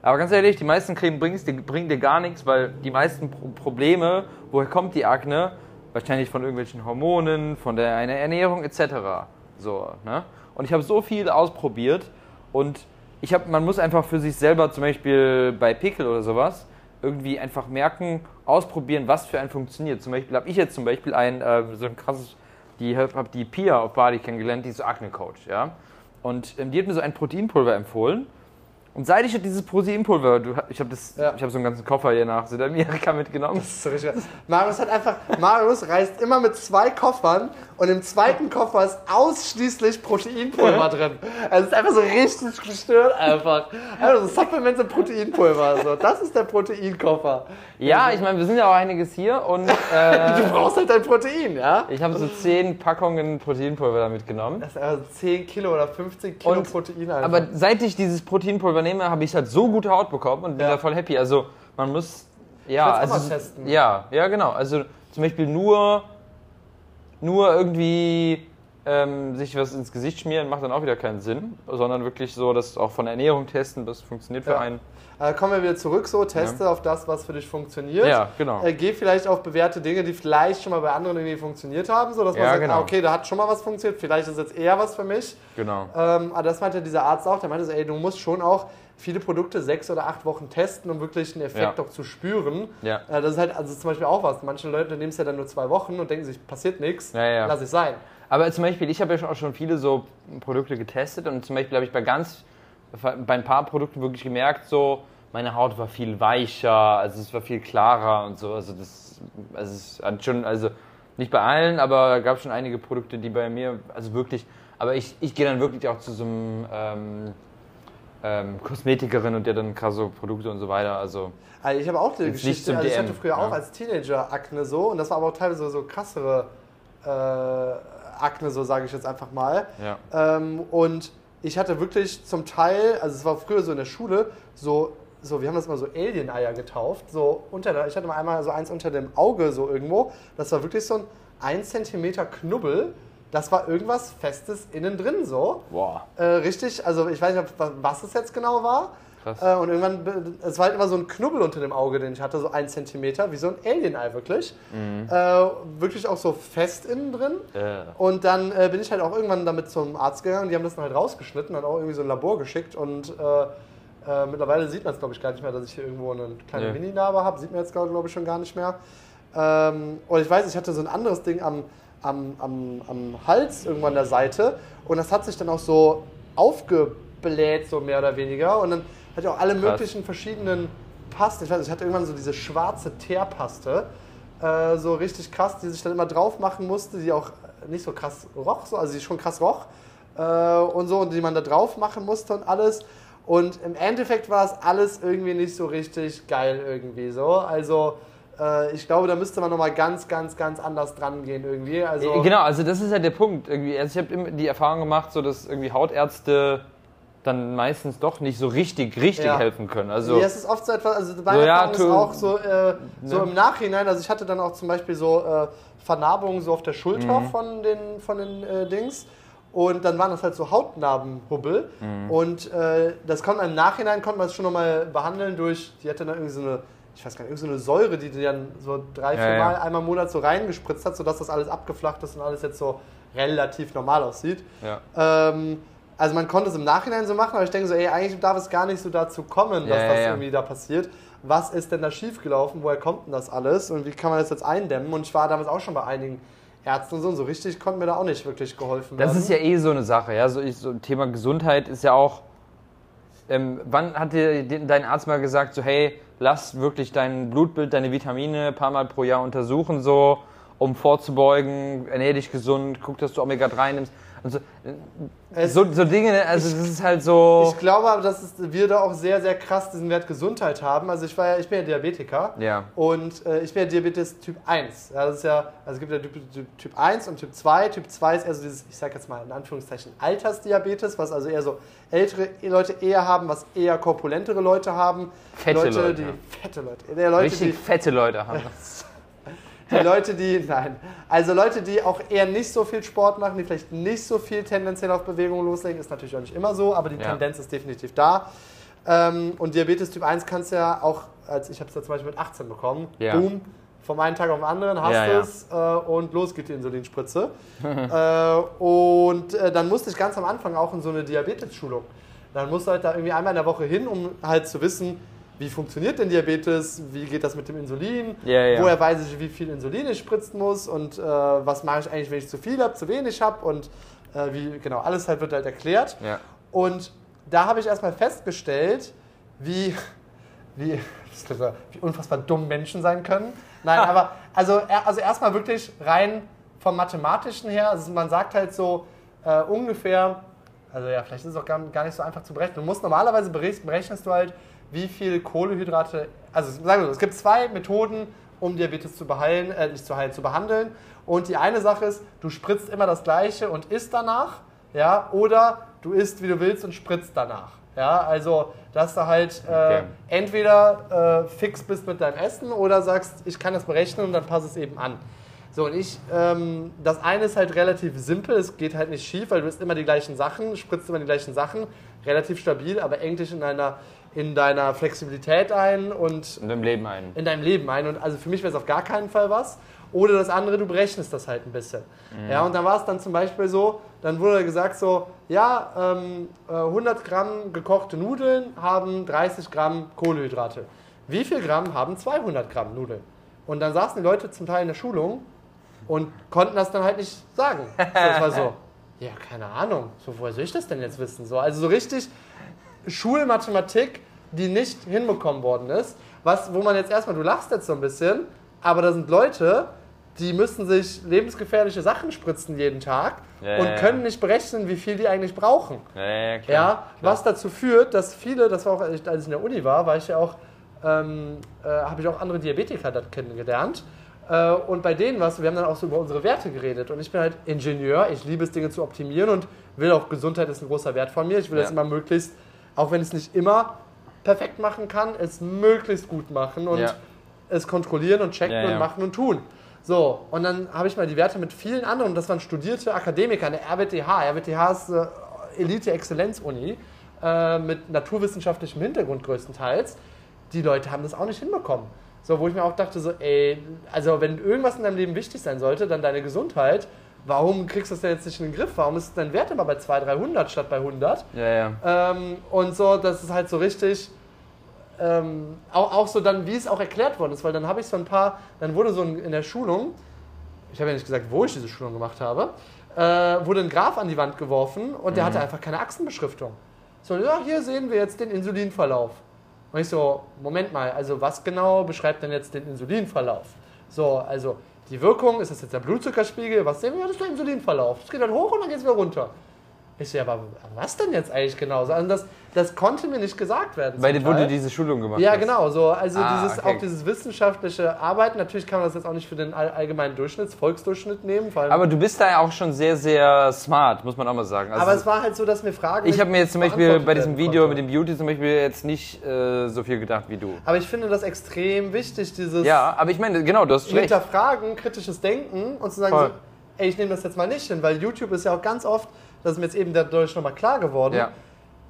Aber ganz ehrlich, die meisten Cremes bringst dir- bringen dir gar nichts, weil die meisten Pro Probleme, woher kommt die Akne? Wahrscheinlich von irgendwelchen Hormonen, von der einer Ernährung etc. So, ne? Und ich habe so viel ausprobiert und ich habe, man muss einfach für sich selber zum Beispiel bei Pickel oder sowas irgendwie einfach merken, ausprobieren, was für einen funktioniert. Zum Beispiel habe ich jetzt zum Beispiel ein äh, so ein krasses, die habe hab die Pia auf Bali kennengelernt, die ist so Akne-Coach, ja. Und ähm, die hat mir so ein Proteinpulver empfohlen Und seit ich dieses Proteinpulver, du, ich habe Ja. ich habe so einen ganzen Koffer hier nach Südamerika mitgenommen. Das ist so richtig. Marius hat einfach, Marius reist immer mit zwei Koffern und im zweiten Koffer ist ausschließlich Proteinpulver drin. Also es ist einfach so richtig gestört einfach. Also Supplements und Proteinpulver. So. Das ist der Proteinkoffer. Ja, ich meine, wir sind ja auch einiges hier und äh, Du brauchst halt dein Protein, ja? ich habe so 10 Packungen Proteinpulver da mitgenommen. Das ist also 10 Kilo oder 15 Kilo Und- Protein einfach. Aber seit ich dieses Proteinpulver nehme, habe ich halt so gute Haut bekommen und bin Ja. da voll happy. Also man muss, ja, also testen. ja, ja genau. Also zum Beispiel nur, nur irgendwie ähm, sich was ins Gesicht schmieren macht dann auch wieder keinen Sinn, sondern wirklich so, das auch von Ernährung testen, was funktioniert für Ja. einen. Äh, kommen wir wieder zurück so, teste auf das, was für dich funktioniert. Ja, genau. Äh, geh vielleicht auf bewährte Dinge, die vielleicht schon mal bei anderen irgendwie funktioniert haben, so dass man Ja, sagt, genau. ah, okay, da hat schon mal was funktioniert, vielleicht ist jetzt eher was für mich. Genau. Ähm, aber das meinte dieser Arzt auch. Der meinte so, ey, du musst schon auch viele Produkte sechs oder acht Wochen testen, um wirklich einen Effekt Ja. auch zu spüren. Ja. Äh, das ist halt also zum Beispiel auch was. Manche Leute nehmen es ja dann nur zwei Wochen und denken sich, passiert nichts, Ja, ja. lass es sein. Aber zum Beispiel, ich habe ja schon- auch schon viele so Produkte getestet und zum Beispiel habe ich bei ganz, bei ein paar Produkten wirklich gemerkt, so, meine Haut war viel weicher, also es war viel klarer und so. Also das, also es hat schon, also nicht bei allen, aber gab schon einige Produkte, die bei mir, also wirklich, aber ich, ich gehe dann wirklich auch zu so einem ähm, ähm, Kosmetikerin und der dann so Produkte und so weiter, also Also ich habe auch die Geschichte, also ich DM, hatte früher auch ja. als Teenager Akne so und das war aber auch teilweise so krassere äh, Akne, so sage ich jetzt einfach mal. ja. Ähm, und ich hatte wirklich zum Teil, also es war früher so in der Schule, so, so wir haben das mal so Alien-Eier getauft. So unter der, ich hatte mal einmal so eins unter dem Auge so irgendwo. Das war wirklich so ein 1 cm Knubbel. Das war irgendwas Festes innen drin so. Boah, Äh, richtig, also ich weiß nicht, was- es jetzt genau war. krass. Äh, und irgendwann, es war halt immer so ein Knubbel unter dem Auge, den ich hatte, so ein Zentimeter, wie so ein Alien-Ei wirklich. Äh, wirklich auch so fest innen drin. Äh, Und dann äh, bin ich halt auch irgendwann damit zum Arzt gegangen. Die haben das dann halt rausgeschnitten, dann auch irgendwie so ein Labor geschickt. Und äh, mittlerweile sieht man es, glaube ich, gar nicht mehr, dass ich hier irgendwo eine kleine Nee. Mini-Narbe habe. Sieht man jetzt, glaube ich, schon gar nicht mehr. Ähm, und ich weiß, ich hatte so ein anderes Ding am, am, am, am Hals irgendwo an der Seite. Und das hat sich dann auch so aufgebläht, so mehr oder weniger. Und dann hatte ich auch alle Krass. möglichen verschiedenen Pasten. Ich weiß, ich hatte irgendwann so diese schwarze Teerpaste. Äh, so richtig krass, die sich dann immer drauf machen musste, die auch nicht so krass roch, so, also die schon krass roch äh, und so, und die man da drauf machen musste und alles. Und im Endeffekt war es alles irgendwie nicht so richtig geil irgendwie so. Also äh, ich glaube, da müsste man nochmal ganz, ganz, ganz anders dran gehen irgendwie. Also, Genau, also das ist ja der Punkt. Irgendwie. Also ich habe immer die Erfahrung gemacht, so dass irgendwie Hautärzte dann meistens doch nicht so richtig, richtig Ja. helfen können. Also Ja, es ist oft so etwas, also meine So, ja, ist auch so, äh, so Ne? im Nachhinein, also ich hatte dann auch zum Beispiel so äh, Vernarbungen so auf der Schulter Mhm. von den, von den äh, Dings und dann waren das halt so Hautnarbenhubbel Mhm. und äh, das konnte man im Nachhinein, konnte man es schon nochmal behandeln durch, die hatte dann irgendwie so eine, ich weiß gar nicht, irgendwie so eine Säure, die die dann so drei, Ja, vier ja. Mal einmal im Monat so reingespritzt hat, sodass das alles abgeflacht ist und alles jetzt so relativ normal aussieht. ja. Ähm, also man konnte es im Nachhinein so machen, aber ich denke so, ey, eigentlich darf es gar nicht so dazu kommen, dass Ja, ja, das ja. irgendwie da passiert. Was ist denn da schiefgelaufen? Woher kommt denn das alles? Und wie kann man das jetzt eindämmen? Und ich war damals auch schon bei einigen Ärzten und so, und so richtig konnte mir da auch nicht wirklich geholfen Das werden. ist ja eh so eine Sache, ja. So, ich, so Thema Gesundheit ist ja auch. Ähm, wann hat dir de- dein Arzt mal gesagt, so hey, lass wirklich dein Blutbild, deine Vitamine ein paar Mal pro Jahr untersuchen, so, um vorzubeugen, ernähr dich gesund, guck, dass du Omega-3 nimmst. Und so, Es- so, so Dinge, also das ist halt so. Ich glaube aber, dass es, wir da auch sehr, sehr krass diesen Wert Gesundheit haben. Also ich, war ja, ich bin ja Diabetiker. Ja. Und äh, ich bin ja Diabetes Typ 1. Ja, das ist ja, also es gibt ja Typ, Typ, typ 1 und Typ 2. Typ 2 ist eher so dieses, ich sag jetzt mal in Anführungszeichen, Altersdiabetes, was also eher so ältere Leute eher haben, was eher korpulentere Leute haben. Fette Leute, die ja. fette Leute. Leute, richtig fette Leute haben. die, Leute, die, nein. Also Leute, die auch eher nicht so viel Sport machen, die vielleicht nicht so viel tendenziell auf Bewegung loslegen, ist natürlich auch nicht immer so, aber die Ja. Tendenz ist definitiv da. Ähm, und Diabetes Typ 1 kannst du ja auch, als ich habe es ja zum Beispiel mit 18 bekommen, Ja. boom, vom einen Tag auf den anderen hast Ja, du ja. es äh, und los geht die Insulinspritze. äh, und äh, dann musste ich ganz am Anfang auch in so eine Diabetes-Schulung. Dann musst du halt da irgendwie einmal in der Woche hin, um halt zu wissen, wie funktioniert denn Diabetes, wie geht das mit dem Insulin, Ja, ja. woher weiß ich, wie viel Insulin ich spritzen muss und äh, was mache ich eigentlich, wenn ich zu viel habe, zu wenig habe und äh, wie, genau, alles halt wird halt erklärt. Ja. Und da habe ich erstmal festgestellt, wie, wie, wie unfassbar dumm Menschen sein können. Nein, aber also, also erstmal wirklich rein vom Mathematischen her, also man sagt halt so äh, ungefähr, also ja, vielleicht ist es auch gar, gar nicht so einfach zu berechnen. Du musst normalerweise berech- berechnest du halt, wie viel Kohlehydrate, also sagen wir so, es gibt zwei Methoden, um Diabetes zu beheilen, äh, nicht zu heilen, zu behandeln. Und die eine Sache ist, du spritzt immer das Gleiche und isst danach, ja, oder du isst, wie du willst und spritzt danach. Ja, also, dass du halt äh, Okay. entweder äh, fix bist mit deinem Essen oder sagst, ich kann das berechnen und dann passe es eben an. So, und ich, ähm, das eine ist halt relativ simpel, es geht halt nicht schief, weil du isst immer die gleichen Sachen, spritzt immer die gleichen Sachen, relativ stabil, aber eng dich in deiner, in deiner Flexibilität ein und In deinem Leben ein. in deinem Leben ein. Und also für mich wäre es auf gar keinen Fall was. Oder das andere, du berechnest das halt ein bisschen. Ja, und dann war es dann zum Beispiel so, dann wurde gesagt so, ja, ähm, äh, 100 Gramm gekochte Nudeln haben 30 Gramm Kohlenhydrate. Wie viel Gramm haben 200 Gramm Nudeln? Und dann saßen die Leute zum Teil in der Schulung und konnten das dann halt nicht sagen. So, das war so, ja, keine Ahnung, so, woher soll ich das denn jetzt wissen? So, also so richtig Schulmathematik, die nicht hinbekommen worden ist. Was, wo man jetzt erstmal, du lachst jetzt so ein bisschen, aber da sind Leute, die müssen sich lebensgefährliche Sachen spritzen jeden Tag Ja, und ja, ja. können nicht berechnen, wie viel die eigentlich brauchen. Ja, klar. Klar. was dazu führt, dass viele, das war auch, als ich in der Uni war, war ich ja auch, ähm, äh, habe ich auch andere Diabetiker kennengelernt. Äh, und bei denen war es, so, wir haben dann auch so über unsere Werte geredet. Und ich bin halt Ingenieur, ich liebe es, Dinge zu optimieren und will auch, Gesundheit ist ein großer Wert von mir. Ich will das immer möglichst, auch wenn ich es nicht immer perfekt machen kann, es möglichst gut machen und Ja. es kontrollieren und checken Ja, ja. und machen und tun. So, und dann habe ich mal die Werte mit vielen anderen, das waren studierte Akademiker an der RWTH. RWTH ist äh, Elite-Exzellenz-Uni äh, mit naturwissenschaftlichem Hintergrund größtenteils. Die Leute haben das auch nicht hinbekommen. So, wo ich mir auch dachte, so, ey, also wenn irgendwas in deinem Leben wichtig sein sollte, dann deine Gesundheit. Warum kriegst du das denn jetzt nicht in den Griff? Warum ist dein Wert immer bei 200, 300 statt bei 100? Ja, ja. Ähm, und so, das ist halt so richtig, ähm, auch, auch so dann, wie es auch erklärt worden ist, weil dann habe ich so ein paar, dann wurde so ein, in der Schulung, ich habe ja nicht gesagt, wo ich diese Schulung gemacht habe, äh, wurde ein Graph an die Wand geworfen und der hatte einfach keine Achsenbeschriftung. So, ja, hier sehen wir jetzt den Insulinverlauf. Und ich so, Moment mal, also was genau beschreibt denn jetzt den Insulinverlauf? So, also die Wirkung, ist das jetzt der Blutzuckerspiegel? Was sehen wir? Das ist der Insulinverlauf. Das geht dann hoch und dann geht es wieder runter. Ich so, ja, aber was denn jetzt eigentlich genau? Also das, das konnte mir nicht gesagt werden. Weil Teil. diese Schulung gemacht Ja, hast. genau. So, also Ah, dieses, okay. auch dieses wissenschaftliche Arbeiten. Natürlich kann man das jetzt auch nicht für den all- allgemeinen Durchschnitts, Volksdurchschnitt nehmen. Aber du bist da ja auch schon sehr, sehr smart, muss man auch mal sagen. Also aber es war halt so, dass mir Fragen. ich habe mir jetzt zum Beispiel bei diesem Video konnten. mit dem Beauty zum Beispiel jetzt nicht äh, so viel gedacht wie du. Aber ich finde das extrem wichtig, dieses Ja, aber ich meine, genau, du hast recht. Hinterfragen, kritisches Denken und zu sagen, so, ey, ich nehme das jetzt mal nicht hin, weil YouTube ist ja auch ganz oft, das ist mir jetzt eben dadurch nochmal klar geworden, Ja.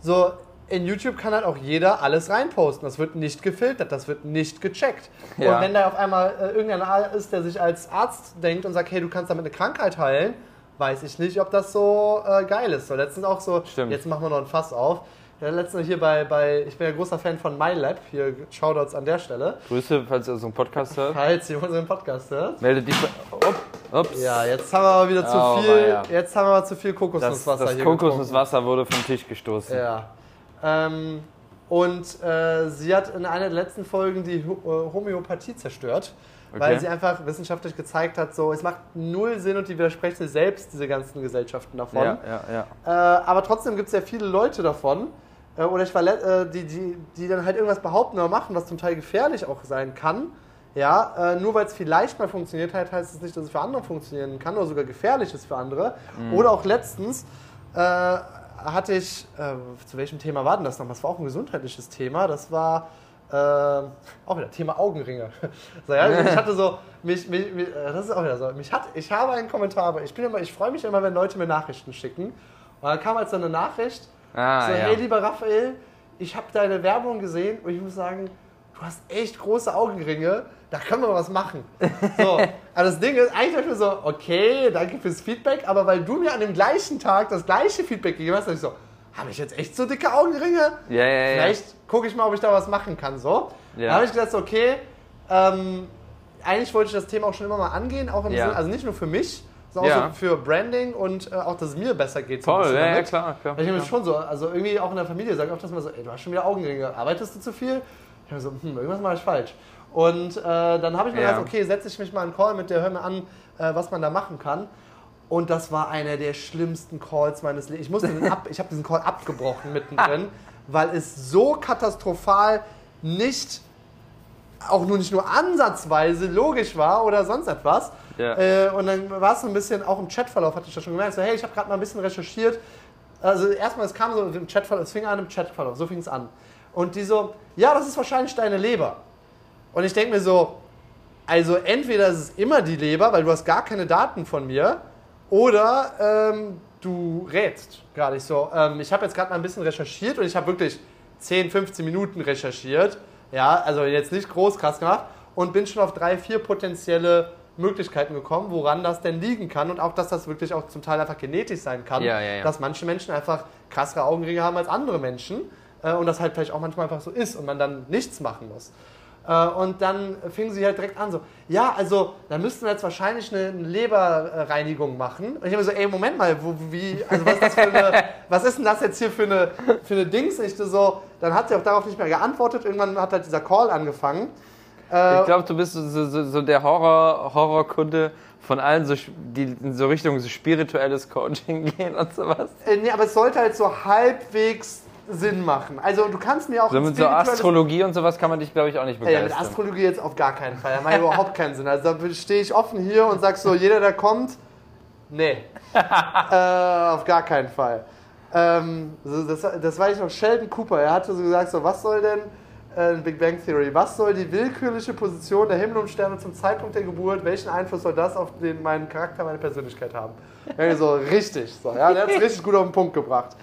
so in YouTube kann halt auch jeder alles reinposten. Das wird nicht gefiltert, das wird nicht gecheckt. Ja. Und wenn da auf einmal äh, irgendeiner ist, der sich als Arzt denkt und sagt, hey, du kannst damit eine Krankheit heilen, weiß ich nicht, ob das so äh, geil ist. So letztens auch so, Stimmt. jetzt machen wir noch ein Fass auf. Ja, letztens hier bei, bei, ich bin ja großer Fan von MyLab, hier Shoutouts an der Stelle. Grüße, falls ihr so einen Podcast hört. Falls ihr unseren Podcast hört. Meldet dich bei. Ups. Ja, jetzt haben wir aber wieder zu Oh, viel, weia. jetzt haben wir aber zu viel das, Kokosnusswasser das hier Kokosnusswasser wurde vom Tisch gestoßen. Ja. Ähm, und äh, sie hat in einer der letzten Folgen die äh, Homöopathie zerstört, weil Okay. sie einfach wissenschaftlich gezeigt hat, so es macht null Sinn und die widerspricht sich selbst, diese ganzen Gesellschaften davon. Ja, ja, ja. Äh, aber trotzdem gibt es ja viele Leute davon, äh, oder ich war äh, die, die, die dann halt irgendwas behaupten oder machen, was zum Teil gefährlich auch sein kann. Ja, äh, nur weil es vielleicht mal funktioniert hat, heißt es nicht, dass es für andere funktionieren kann oder sogar gefährlich ist für andere. Oder auch letztens äh, hatte ich, äh, zu welchem Thema war denn das noch? Das war auch ein gesundheitliches Thema. Das war äh, auch wieder Thema Augenringe. So, ja, ich hatte so, mich, mich, mich, äh, das ist auch wieder so, mich hat, ich habe einen Kommentar, aber ich bin immer, ich freue mich immer, wenn Leute mir Nachrichten schicken. Und dann kam halt so eine Nachricht, Ah, so, ja. hey lieber Raphael, ich habe deine Werbung gesehen und ich muss sagen, du hast echt große Augenringe, da können wir was machen. So, aber das Ding ist, eigentlich dachte ich mir so, okay, danke fürs Feedback, aber weil du mir an dem gleichen Tag das gleiche Feedback gegeben hast, dachte ich so, habe ich jetzt echt so dicke Augenringe? Ja, ja, ja. Vielleicht gucke ich mal, ob ich da was machen kann. So. Ja. Da habe ich gedacht, so, okay, ähm, eigentlich wollte ich das Thema auch schon immer mal angehen, auch im Ja. Sinne, also nicht nur für mich, So auch Ja. so für Branding und äh, auch, dass es mir besser geht. so Toll, ja, ja, klar. klar, Ich klar. schon so, also irgendwie auch in der Familie sagt oft, dass man so, ey, du hast schon wieder Augenringe, arbeitest du zu viel? Ich habe so, hm, irgendwas mache ich falsch. Und äh, dann habe ich mir Ja. gedacht, okay, setze ich mich mal einen Call mit der, hör mir an, äh, was man da machen kann. Und das war einer der schlimmsten Calls meines Lebens. Ich musste den ab, ich habe diesen Call abgebrochen mittendrin, weil es so katastrophal nicht, auch nur nicht nur ansatzweise logisch war oder sonst etwas. Ja. Äh, und dann war es so ein bisschen, auch im Chatverlauf hatte ich das schon gemerkt, so hey, ich habe gerade mal ein bisschen recherchiert. Also erstmal, es kam so im Chatverlauf, es fing an im Chatverlauf, so fing es an. Und die so, ja, das ist wahrscheinlich deine Leber. Und ich denke mir so, also entweder ist es immer die Leber, weil du hast gar keine Daten von mir, oder ähm, du rätst gerade nicht so. Ähm, ich habe jetzt gerade mal ein bisschen recherchiert und ich habe wirklich 10, 15 Minuten recherchiert. Ja, also jetzt nicht groß krass gemacht und bin schon auf drei, vier potenzielle Möglichkeiten gekommen, woran das denn liegen kann und auch, dass das wirklich auch zum Teil einfach genetisch sein kann, Ja, ja, ja. dass manche Menschen einfach krassere Augenringe haben als andere Menschen äh, und das halt vielleicht auch manchmal einfach so ist und man dann nichts machen muss. Äh, Und dann fingen sie halt direkt an so, ja, also dann müssten wir jetzt wahrscheinlich eine Leberreinigung machen. Und ich habe so, ey, Moment mal, wo, wie, also was ist das für eine, was ist denn das jetzt hier für eine, für eine Dings? Ich so, dann hat sie auch darauf nicht mehr geantwortet. Irgendwann hat halt dieser Call angefangen. Äh, Ich glaube, du bist so, so, so der Horror, Horrorkunde von allen, so, die in so Richtung so spirituelles Coaching gehen und sowas. äh, nee, aber es sollte halt so halbwegs Sinn machen. Also du kannst mir auch So mit so Astrologie und sowas kann man dich, glaube ich, auch nicht Ja, mit begeistern. Astrologie jetzt auf gar keinen Fall. Da macht überhaupt keinen Sinn. Also da stehe ich offen hier und sag so, jeder, der kommt, nee. äh, auf gar keinen Fall. Ähm, das, das war ich noch Sheldon Cooper. Er hatte so gesagt, so, was soll denn äh, Big Bang Theory, was soll die willkürliche Position der Himmel und Sterne zum Zeitpunkt der Geburt, welchen Einfluss soll das auf den, meinen Charakter, meine Persönlichkeit haben? Ja, so richtig, so, ja, der hat es richtig gut auf den Punkt gebracht.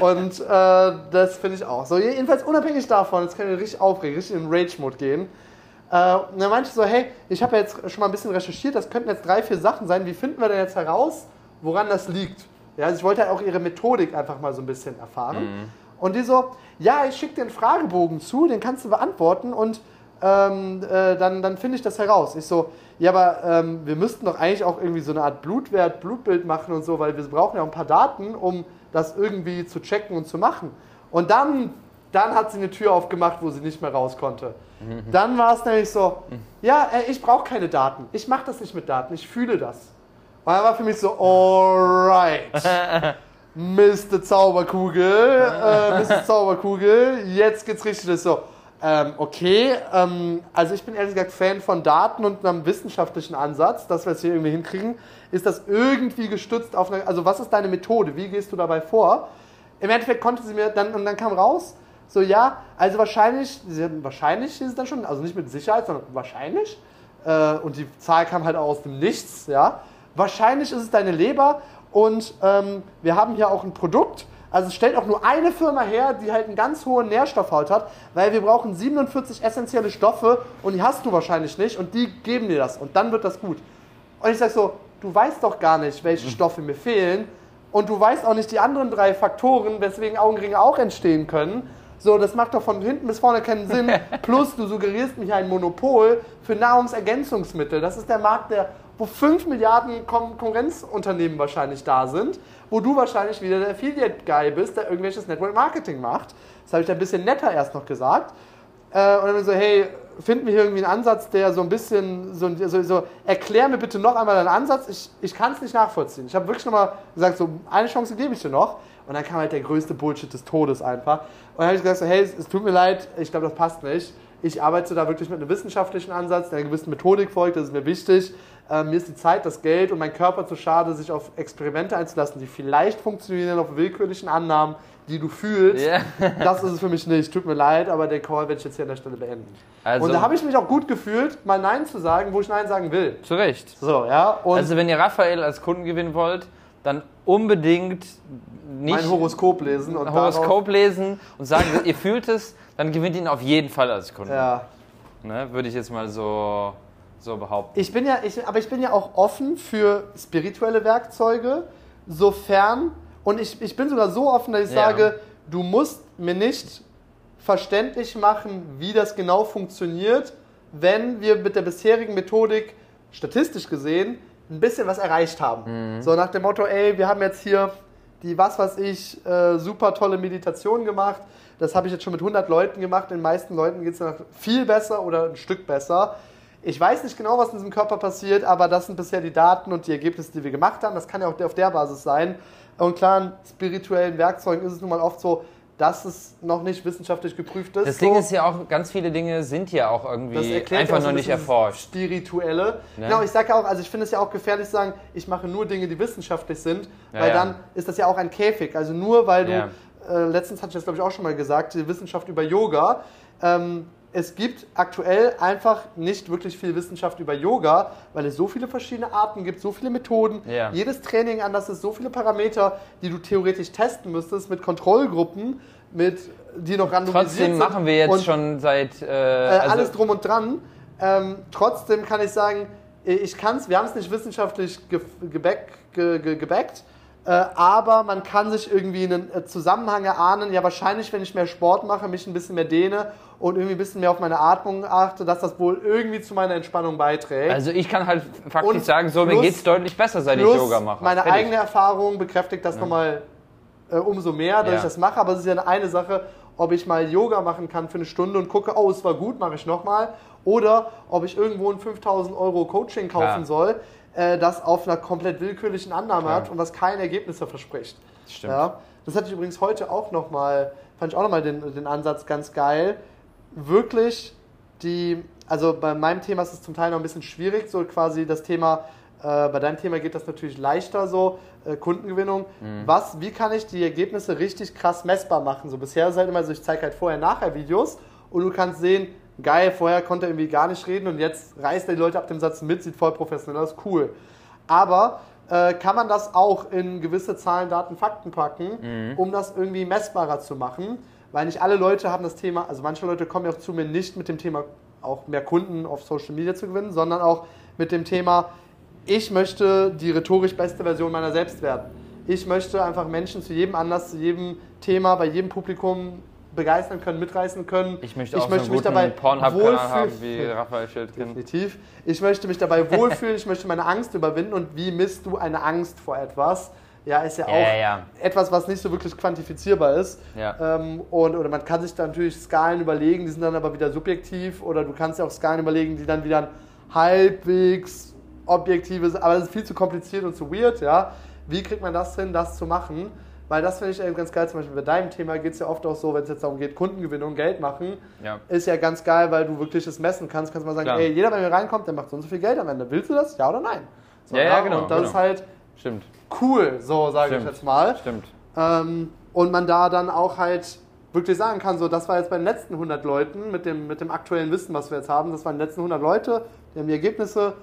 Und äh, das finde ich auch. So, jedenfalls unabhängig davon, jetzt kann ich richtig aufregen, richtig in Rage-Mode gehen. Äh, und dann meinte ich so, hey, ich habe ja jetzt schon mal ein bisschen recherchiert, das könnten jetzt drei, vier Sachen sein. Wie finden wir denn jetzt heraus, woran das liegt? Ja, also ich wollte halt auch ihre Methodik einfach mal so ein bisschen erfahren. Und die so, ja, ich schicke dir einen Fragebogen zu, den kannst du beantworten und ähm, äh, dann, dann finde ich das heraus. Ich so, ja, aber ähm, wir müssten doch eigentlich auch irgendwie so eine Art Blutwert, Blutbild machen und so, weil wir brauchen ja auch ein paar Daten, um das irgendwie zu checken und zu machen. Und dann, dann hat sie eine Tür aufgemacht, wo sie nicht mehr raus konnte. Dann war es nämlich so, ja, äh, ich brauche keine Daten. Ich mache das nicht mit Daten, ich fühle das. Und dann war für mich so, alright. Mr. Zauberkugel, äh, Mr. Zauberkugel, jetzt geht's richtig los. So, ähm, okay, ähm, also ich bin ehrlich gesagt Fan von Daten und einem wissenschaftlichen Ansatz, dass wir es hier irgendwie hinkriegen. Ist das irgendwie gestützt auf eine, also was ist deine Methode? Wie gehst du dabei vor? Im Endeffekt konnte sie mir dann, und dann kam raus, so ja, also wahrscheinlich, wahrscheinlich ist es dann schon, also nicht mit Sicherheit, sondern wahrscheinlich, äh, und die Zahl kam halt auch aus dem Nichts, ja, wahrscheinlich ist es deine Leber und ähm, wir haben hier auch ein Produkt, also es stellt auch nur eine Firma her, die halt einen ganz hohen Nährstoffhalt hat, weil wir brauchen 47 essentielle Stoffe und die hast du wahrscheinlich nicht und die geben dir das und dann wird das gut. Und ich sag so, du weißt doch gar nicht, welche Stoffe mir fehlen und du weißt auch nicht die anderen drei Faktoren, weswegen Augenringe auch entstehen können. So, das macht doch von hinten bis vorne keinen Sinn. Plus, du suggerierst mich ein Monopol für Nahrungsergänzungsmittel. Das ist der Markt, der, wo 5 Milliarden Kon Konkurrenzunternehmen wahrscheinlich da sind, wo du wahrscheinlich wieder der Affiliate-Guy bist, der irgendwelches Network-Marketing macht. Das habe ich da ein bisschen netter erst noch gesagt. Äh, und dann so, hey, finden wir hier irgendwie einen Ansatz, der so ein bisschen, so, so, so erklär mir bitte noch einmal deinen Ansatz. Ich, ich kann es nicht nachvollziehen. Ich habe wirklich nochmal gesagt, so eine Chance gebe ich dir noch. Und dann kam halt der größte Bullshit des Todes einfach. Und dann habe ich gesagt, so, hey, es, es tut mir leid, ich glaube, das passt nicht. Ich arbeite da wirklich mit einem wissenschaftlichen Ansatz, der einer gewissen Methodik folgt, das ist mir wichtig. Ähm, mir ist die Zeit, das Geld und mein Körper zu schade, sich auf Experimente einzulassen, die vielleicht funktionieren, auf willkürlichen Annahmen, die du fühlst. Ja. Das ist es für mich nicht. Tut mir leid, aber den Call werde ich jetzt hier an der Stelle beenden. Also, und da habe ich mich auch gut gefühlt, mal Nein zu sagen, wo ich Nein sagen will. zu Recht. So, ja. Also wenn ihr Raphael als Kunden gewinnen wollt, dann unbedingt nicht mein Horoskop lesen und Horoskop lesen und sagen, ihr fühlt es, dann gewinnt ihn auf jeden Fall als Kunden. Darauf, ja. Ne? Würde ich jetzt mal so, so behaupten. Ich bin ja, ich, aber ich bin ja auch offen für spirituelle Werkzeuge, sofern, und ich, ich bin sogar so offen, dass ich Ja. sage, du musst mir nicht verständlich machen, wie das genau funktioniert, wenn wir mit der bisherigen Methodik statistisch gesehen ein bisschen was erreicht haben. So nach dem Motto, ey, wir haben jetzt hier die, was weiß ich, äh, super tolle Meditation gemacht. Das habe ich jetzt schon mit 100 Leuten gemacht. Den meisten Leuten geht es noch viel besser oder ein Stück besser. Ich weiß nicht genau, was in diesem Körper passiert, aber das sind bisher die Daten und die Ergebnisse, die wir gemacht haben. Das kann ja auch auf der Basis sein. Und klar, in spirituellen Werkzeugen ist es nun mal oft so, dass es noch nicht wissenschaftlich geprüft ist. Das Ding so. ist ja auch, ganz viele Dinge sind ja auch irgendwie einfach ja noch nicht erforscht. Spirituelle. Ne? Genau, ich sage ja auch, also ich finde es ja auch gefährlich zu sagen, ich mache nur Dinge, die wissenschaftlich sind, Ja, weil dann ist das ja auch ein Käfig. Also nur weil du, äh, letztens hatte ich das glaube ich auch schon mal gesagt, die Wissenschaft über Yoga. Ähm, es gibt aktuell einfach nicht wirklich viel Wissenschaft über Yoga, weil es so viele verschiedene Arten gibt, so viele Methoden, Ja. jedes Training anders ist, so viele Parameter, die du theoretisch testen müsstest mit Kontrollgruppen, mit die noch randomisiert Trotzdem sind. machen wir jetzt schon seit. Äh, äh, also, alles drum und dran. Ähm, trotzdem kann ich sagen, ich kann's, wir haben es nicht wissenschaftlich ge geback, ge ge gebackt, äh, aber man kann sich irgendwie einen äh, Zusammenhang erahnen. Ja, wahrscheinlich, wenn ich mehr Sport mache, mich ein bisschen mehr dehne und irgendwie ein bisschen mehr auf meine Atmung achte, dass das wohl irgendwie zu meiner Entspannung beiträgt. also ich kann halt faktisch Und sagen, so mir plus- geht es deutlich besser, seit ich Yoga mache. meine Fertig. eigene Erfahrung bekräftigt das nochmal äh, umso mehr, dass Ja. ich das mache. Aber es ist ja eine, Sache, ob ich mal Yoga machen kann für eine Stunde und gucke, oh, es war gut, mache ich nochmal. Oder ob ich irgendwo ein 5000 Euro Coaching kaufen Klar. soll, äh, das auf einer komplett willkürlichen Annahme Klar. hat und was keine Ergebnisse verspricht. Das stimmt. Ja, das hatte ich übrigens heute auch nochmal, fand ich auch nochmal den, den Ansatz ganz geil. Wirklich die, also bei meinem Thema ist es zum Teil noch ein bisschen schwierig, so quasi das Thema, äh, bei deinem Thema geht das natürlich leichter so, äh, Kundengewinnung. Mhm. Was, wie kann ich die Ergebnisse richtig krass messbar machen? So bisher ist halt immer so, ich zeige halt Vorher-Nachher-Videos und du kannst sehen, geil, vorher konnte er irgendwie gar nicht reden und jetzt reißt er die Leute ab dem Satz mit, sieht voll professionell aus, cool. Aber äh, kann man das auch in gewisse Zahlen, Daten, Fakten packen, um das irgendwie messbarer zu machen? Weil nicht alle Leute haben das Thema, also manche Leute kommen ja auch zu mir nicht mit dem Thema, auch mehr Kunden auf Social Media zu gewinnen, sondern auch mit dem Thema, ich möchte die rhetorisch beste Version meiner selbst werden. Ich möchte einfach Menschen zu jedem Anlass, zu jedem Thema, bei jedem Publikum begeistern können, mitreißen können. Ich möchte auch so möchte einen mich dabei Pornhub-Kanal haben wohlfühlen. wie Raphael Schildkin. Definitiv. Ich möchte mich dabei wohlfühlen, ich möchte meine Angst überwinden. Und wie misst du eine Angst vor etwas? Ja, ist ja auch Ja, ja. etwas, was nicht so wirklich quantifizierbar ist. Ja. Ähm, und, oder man kann sich da natürlich Skalen überlegen, die sind dann aber wieder subjektiv. Oder du kannst ja auch Skalen überlegen, die dann wieder ein halbwegs objektives, aber das ist viel zu kompliziert und zu weird, ja. Wie kriegt man das hin, das zu machen? Weil das finde ich eben ganz geil, zum Beispiel bei deinem Thema geht es ja oft auch so, wenn es jetzt darum geht, Kundengewinnung, Geld machen, Ja. ist ja ganz geil, weil du wirklich das messen kannst. Kannst mal sagen, Klar. ey, jeder, der mir reinkommt, der macht so und so viel Geld am Ende. Willst du das? Ja oder nein? So, Ja, ja, genau, Und das genau. ist halt Stimmt, cool, so sage ich jetzt mal. stimmt. Ähm, und man da dann auch halt wirklich sagen kann, so, das war jetzt bei den letzten 100 Leuten mit dem, mit dem aktuellen Wissen, was wir jetzt haben, das waren die letzten 100 Leute, die haben die Ergebnisse.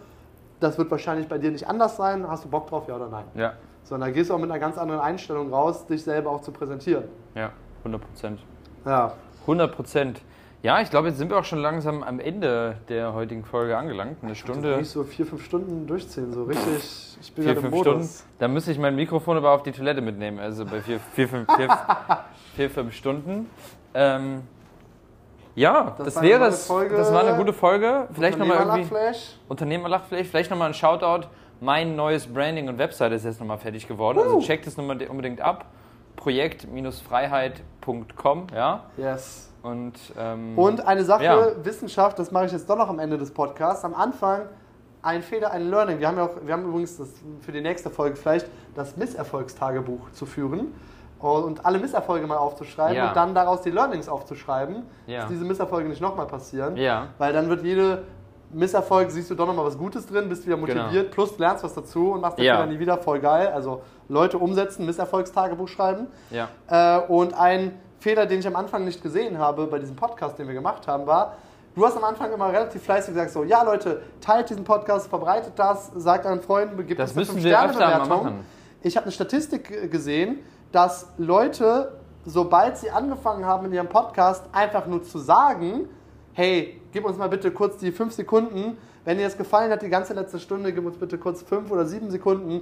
Das wird wahrscheinlich bei dir nicht anders sein. Hast du Bock drauf, ja oder nein? Ja, Sondern da gehst du auch mit einer ganz anderen Einstellung raus, dich selber auch zu präsentieren. ja, 100 Prozent. Ja. 100 Prozent. Ja, ich glaube, jetzt sind wir auch schon langsam am Ende der heutigen Folge angelangt. Eine Stunde, Nicht so vier, fünf Stunden durchziehen, so richtig. Ich bin vier, fünf Modus. Stunden. Da müsste ich mein Mikrofon aber auf die Toilette mitnehmen. Also bei vier, vier, fünf, vier, vier, fünf Stunden. Ähm, ja, Das das, wäre es. Das war eine gute Folge. Vielleicht nochmal irgendwie. Unternehmerlachflash. Vielleicht nochmal ein Shoutout. Mein neues Branding und Website ist jetzt nochmal fertig geworden. Also checkt es nochmal unbedingt ab. Projekt-freiheit.com, ja. Yes. Und, ähm, Und eine Sache, Ja. Wissenschaft, das mache ich jetzt doch noch am Ende des Podcasts. Am Anfang ein Fehler, ein Learning. Wir haben ja auch, wir haben übrigens das für die nächste Folge vielleicht das Misserfolgstagebuch zu führen und alle Misserfolge mal aufzuschreiben Ja. und dann daraus die Learnings aufzuschreiben, Ja. dass diese Misserfolge nicht nochmal passieren. Ja. Weil dann wird jede Misserfolg, siehst du doch nochmal was Gutes drin, bist wieder motiviert, Genau. plus lernst was dazu und machst den Ja. Fehler nie wieder, voll geil. Also Leute umsetzen, Misserfolgstagebuch schreiben. ja. Äh, und ein Fehler, den ich am Anfang nicht gesehen habe bei diesem Podcast, den wir gemacht haben, war, du hast am Anfang immer relativ fleißig gesagt, so, ja Leute, teilt diesen Podcast, verbreitet das, sagt euren Freunden, gebt Das müssen wir öfter mal 5-Sterne-Bewertung. machen. Ich habe eine Statistik gesehen, dass Leute, sobald sie angefangen haben in ihrem Podcast, einfach nur zu sagen, hey, gib uns mal bitte kurz die fünf Sekunden, wenn dir das gefallen hat, die ganze letzte Stunde, gib uns bitte kurz fünf oder sieben Sekunden,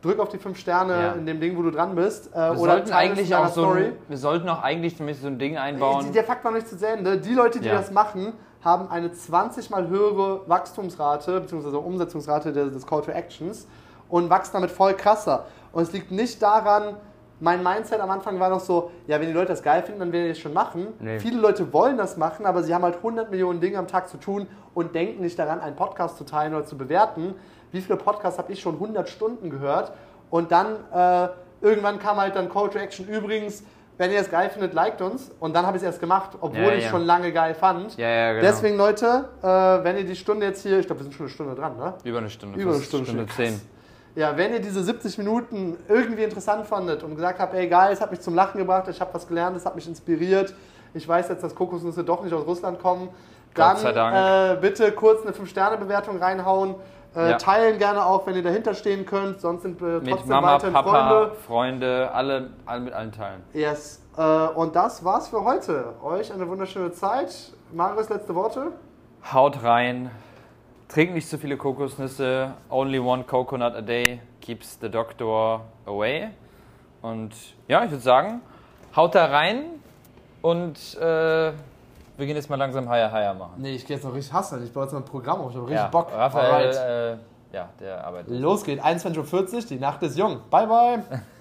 drück auf die fünf Sterne Ja. in dem Ding, wo du dran bist. Äh, Wir oder sollten eigentlich auch so ein, wir sollten auch eigentlich zumindest so ein Ding einbauen. der Fakt noch nicht zu Ende. Die Leute, die Ja. das machen, haben eine 20 mal höhere Wachstumsrate bzw. Umsetzungsrate des, des Call to Actions und wachsen damit voll krasser. Und es liegt nicht daran, mein Mindset am Anfang war noch so, ja, wenn die Leute das geil finden, dann werden die das schon machen. Nee. Viele Leute wollen das machen, aber sie haben halt 100 Millionen Dinge am Tag zu tun und denken nicht daran, einen Podcast zu teilen oder zu bewerten. Wie viele Podcasts habe ich schon 100 Stunden gehört? Und dann äh, irgendwann kam halt dann Call to Action. Übrigens, wenn ihr es geil findet, liked uns. Und dann habe ich es erst gemacht, obwohl Ja, ich ja. schon lange geil fand. Ja, ja, genau. Deswegen, Leute, äh, wenn ihr die Stunde jetzt hier, ich glaube, wir sind schon eine Stunde dran, ne? Über eine Stunde. Über eine Stunde, Stunde krass. zehn. Ja, wenn ihr diese 70 Minuten irgendwie interessant fandet und gesagt habt, ey geil, es hat mich zum Lachen gebracht, ich habe was gelernt, es hat mich inspiriert, ich weiß jetzt, dass Kokosnüsse doch nicht aus Russland kommen, dann. Äh, bitte kurz eine 5-Sterne-Bewertung reinhauen. Äh, Ja. Teilen gerne auch, wenn ihr dahinter stehen könnt, sonst sind wir Mit trotzdem Mama, weiterhin Papa, Freunde. Freunde, alle, alle mit allen teilen. Yes. Äh, und das war's für heute. Euch eine wunderschöne Zeit. Marius, letzte Worte? Haut rein, trinkt nicht zu viele Kokosnüsse. Only one coconut a day keeps the doctor away. Und ja, ich würde sagen, haut da rein und äh, wir gehen jetzt mal langsam Higher Higher machen. Nee, ich gehe jetzt noch richtig hasseln. Ich baue jetzt mal ein Programm auf. Ich habe Ja, Raphael, äh, ja, der arbeitet. Los geht, 21.40 Uhr, die Nacht ist jung. Bye, bye.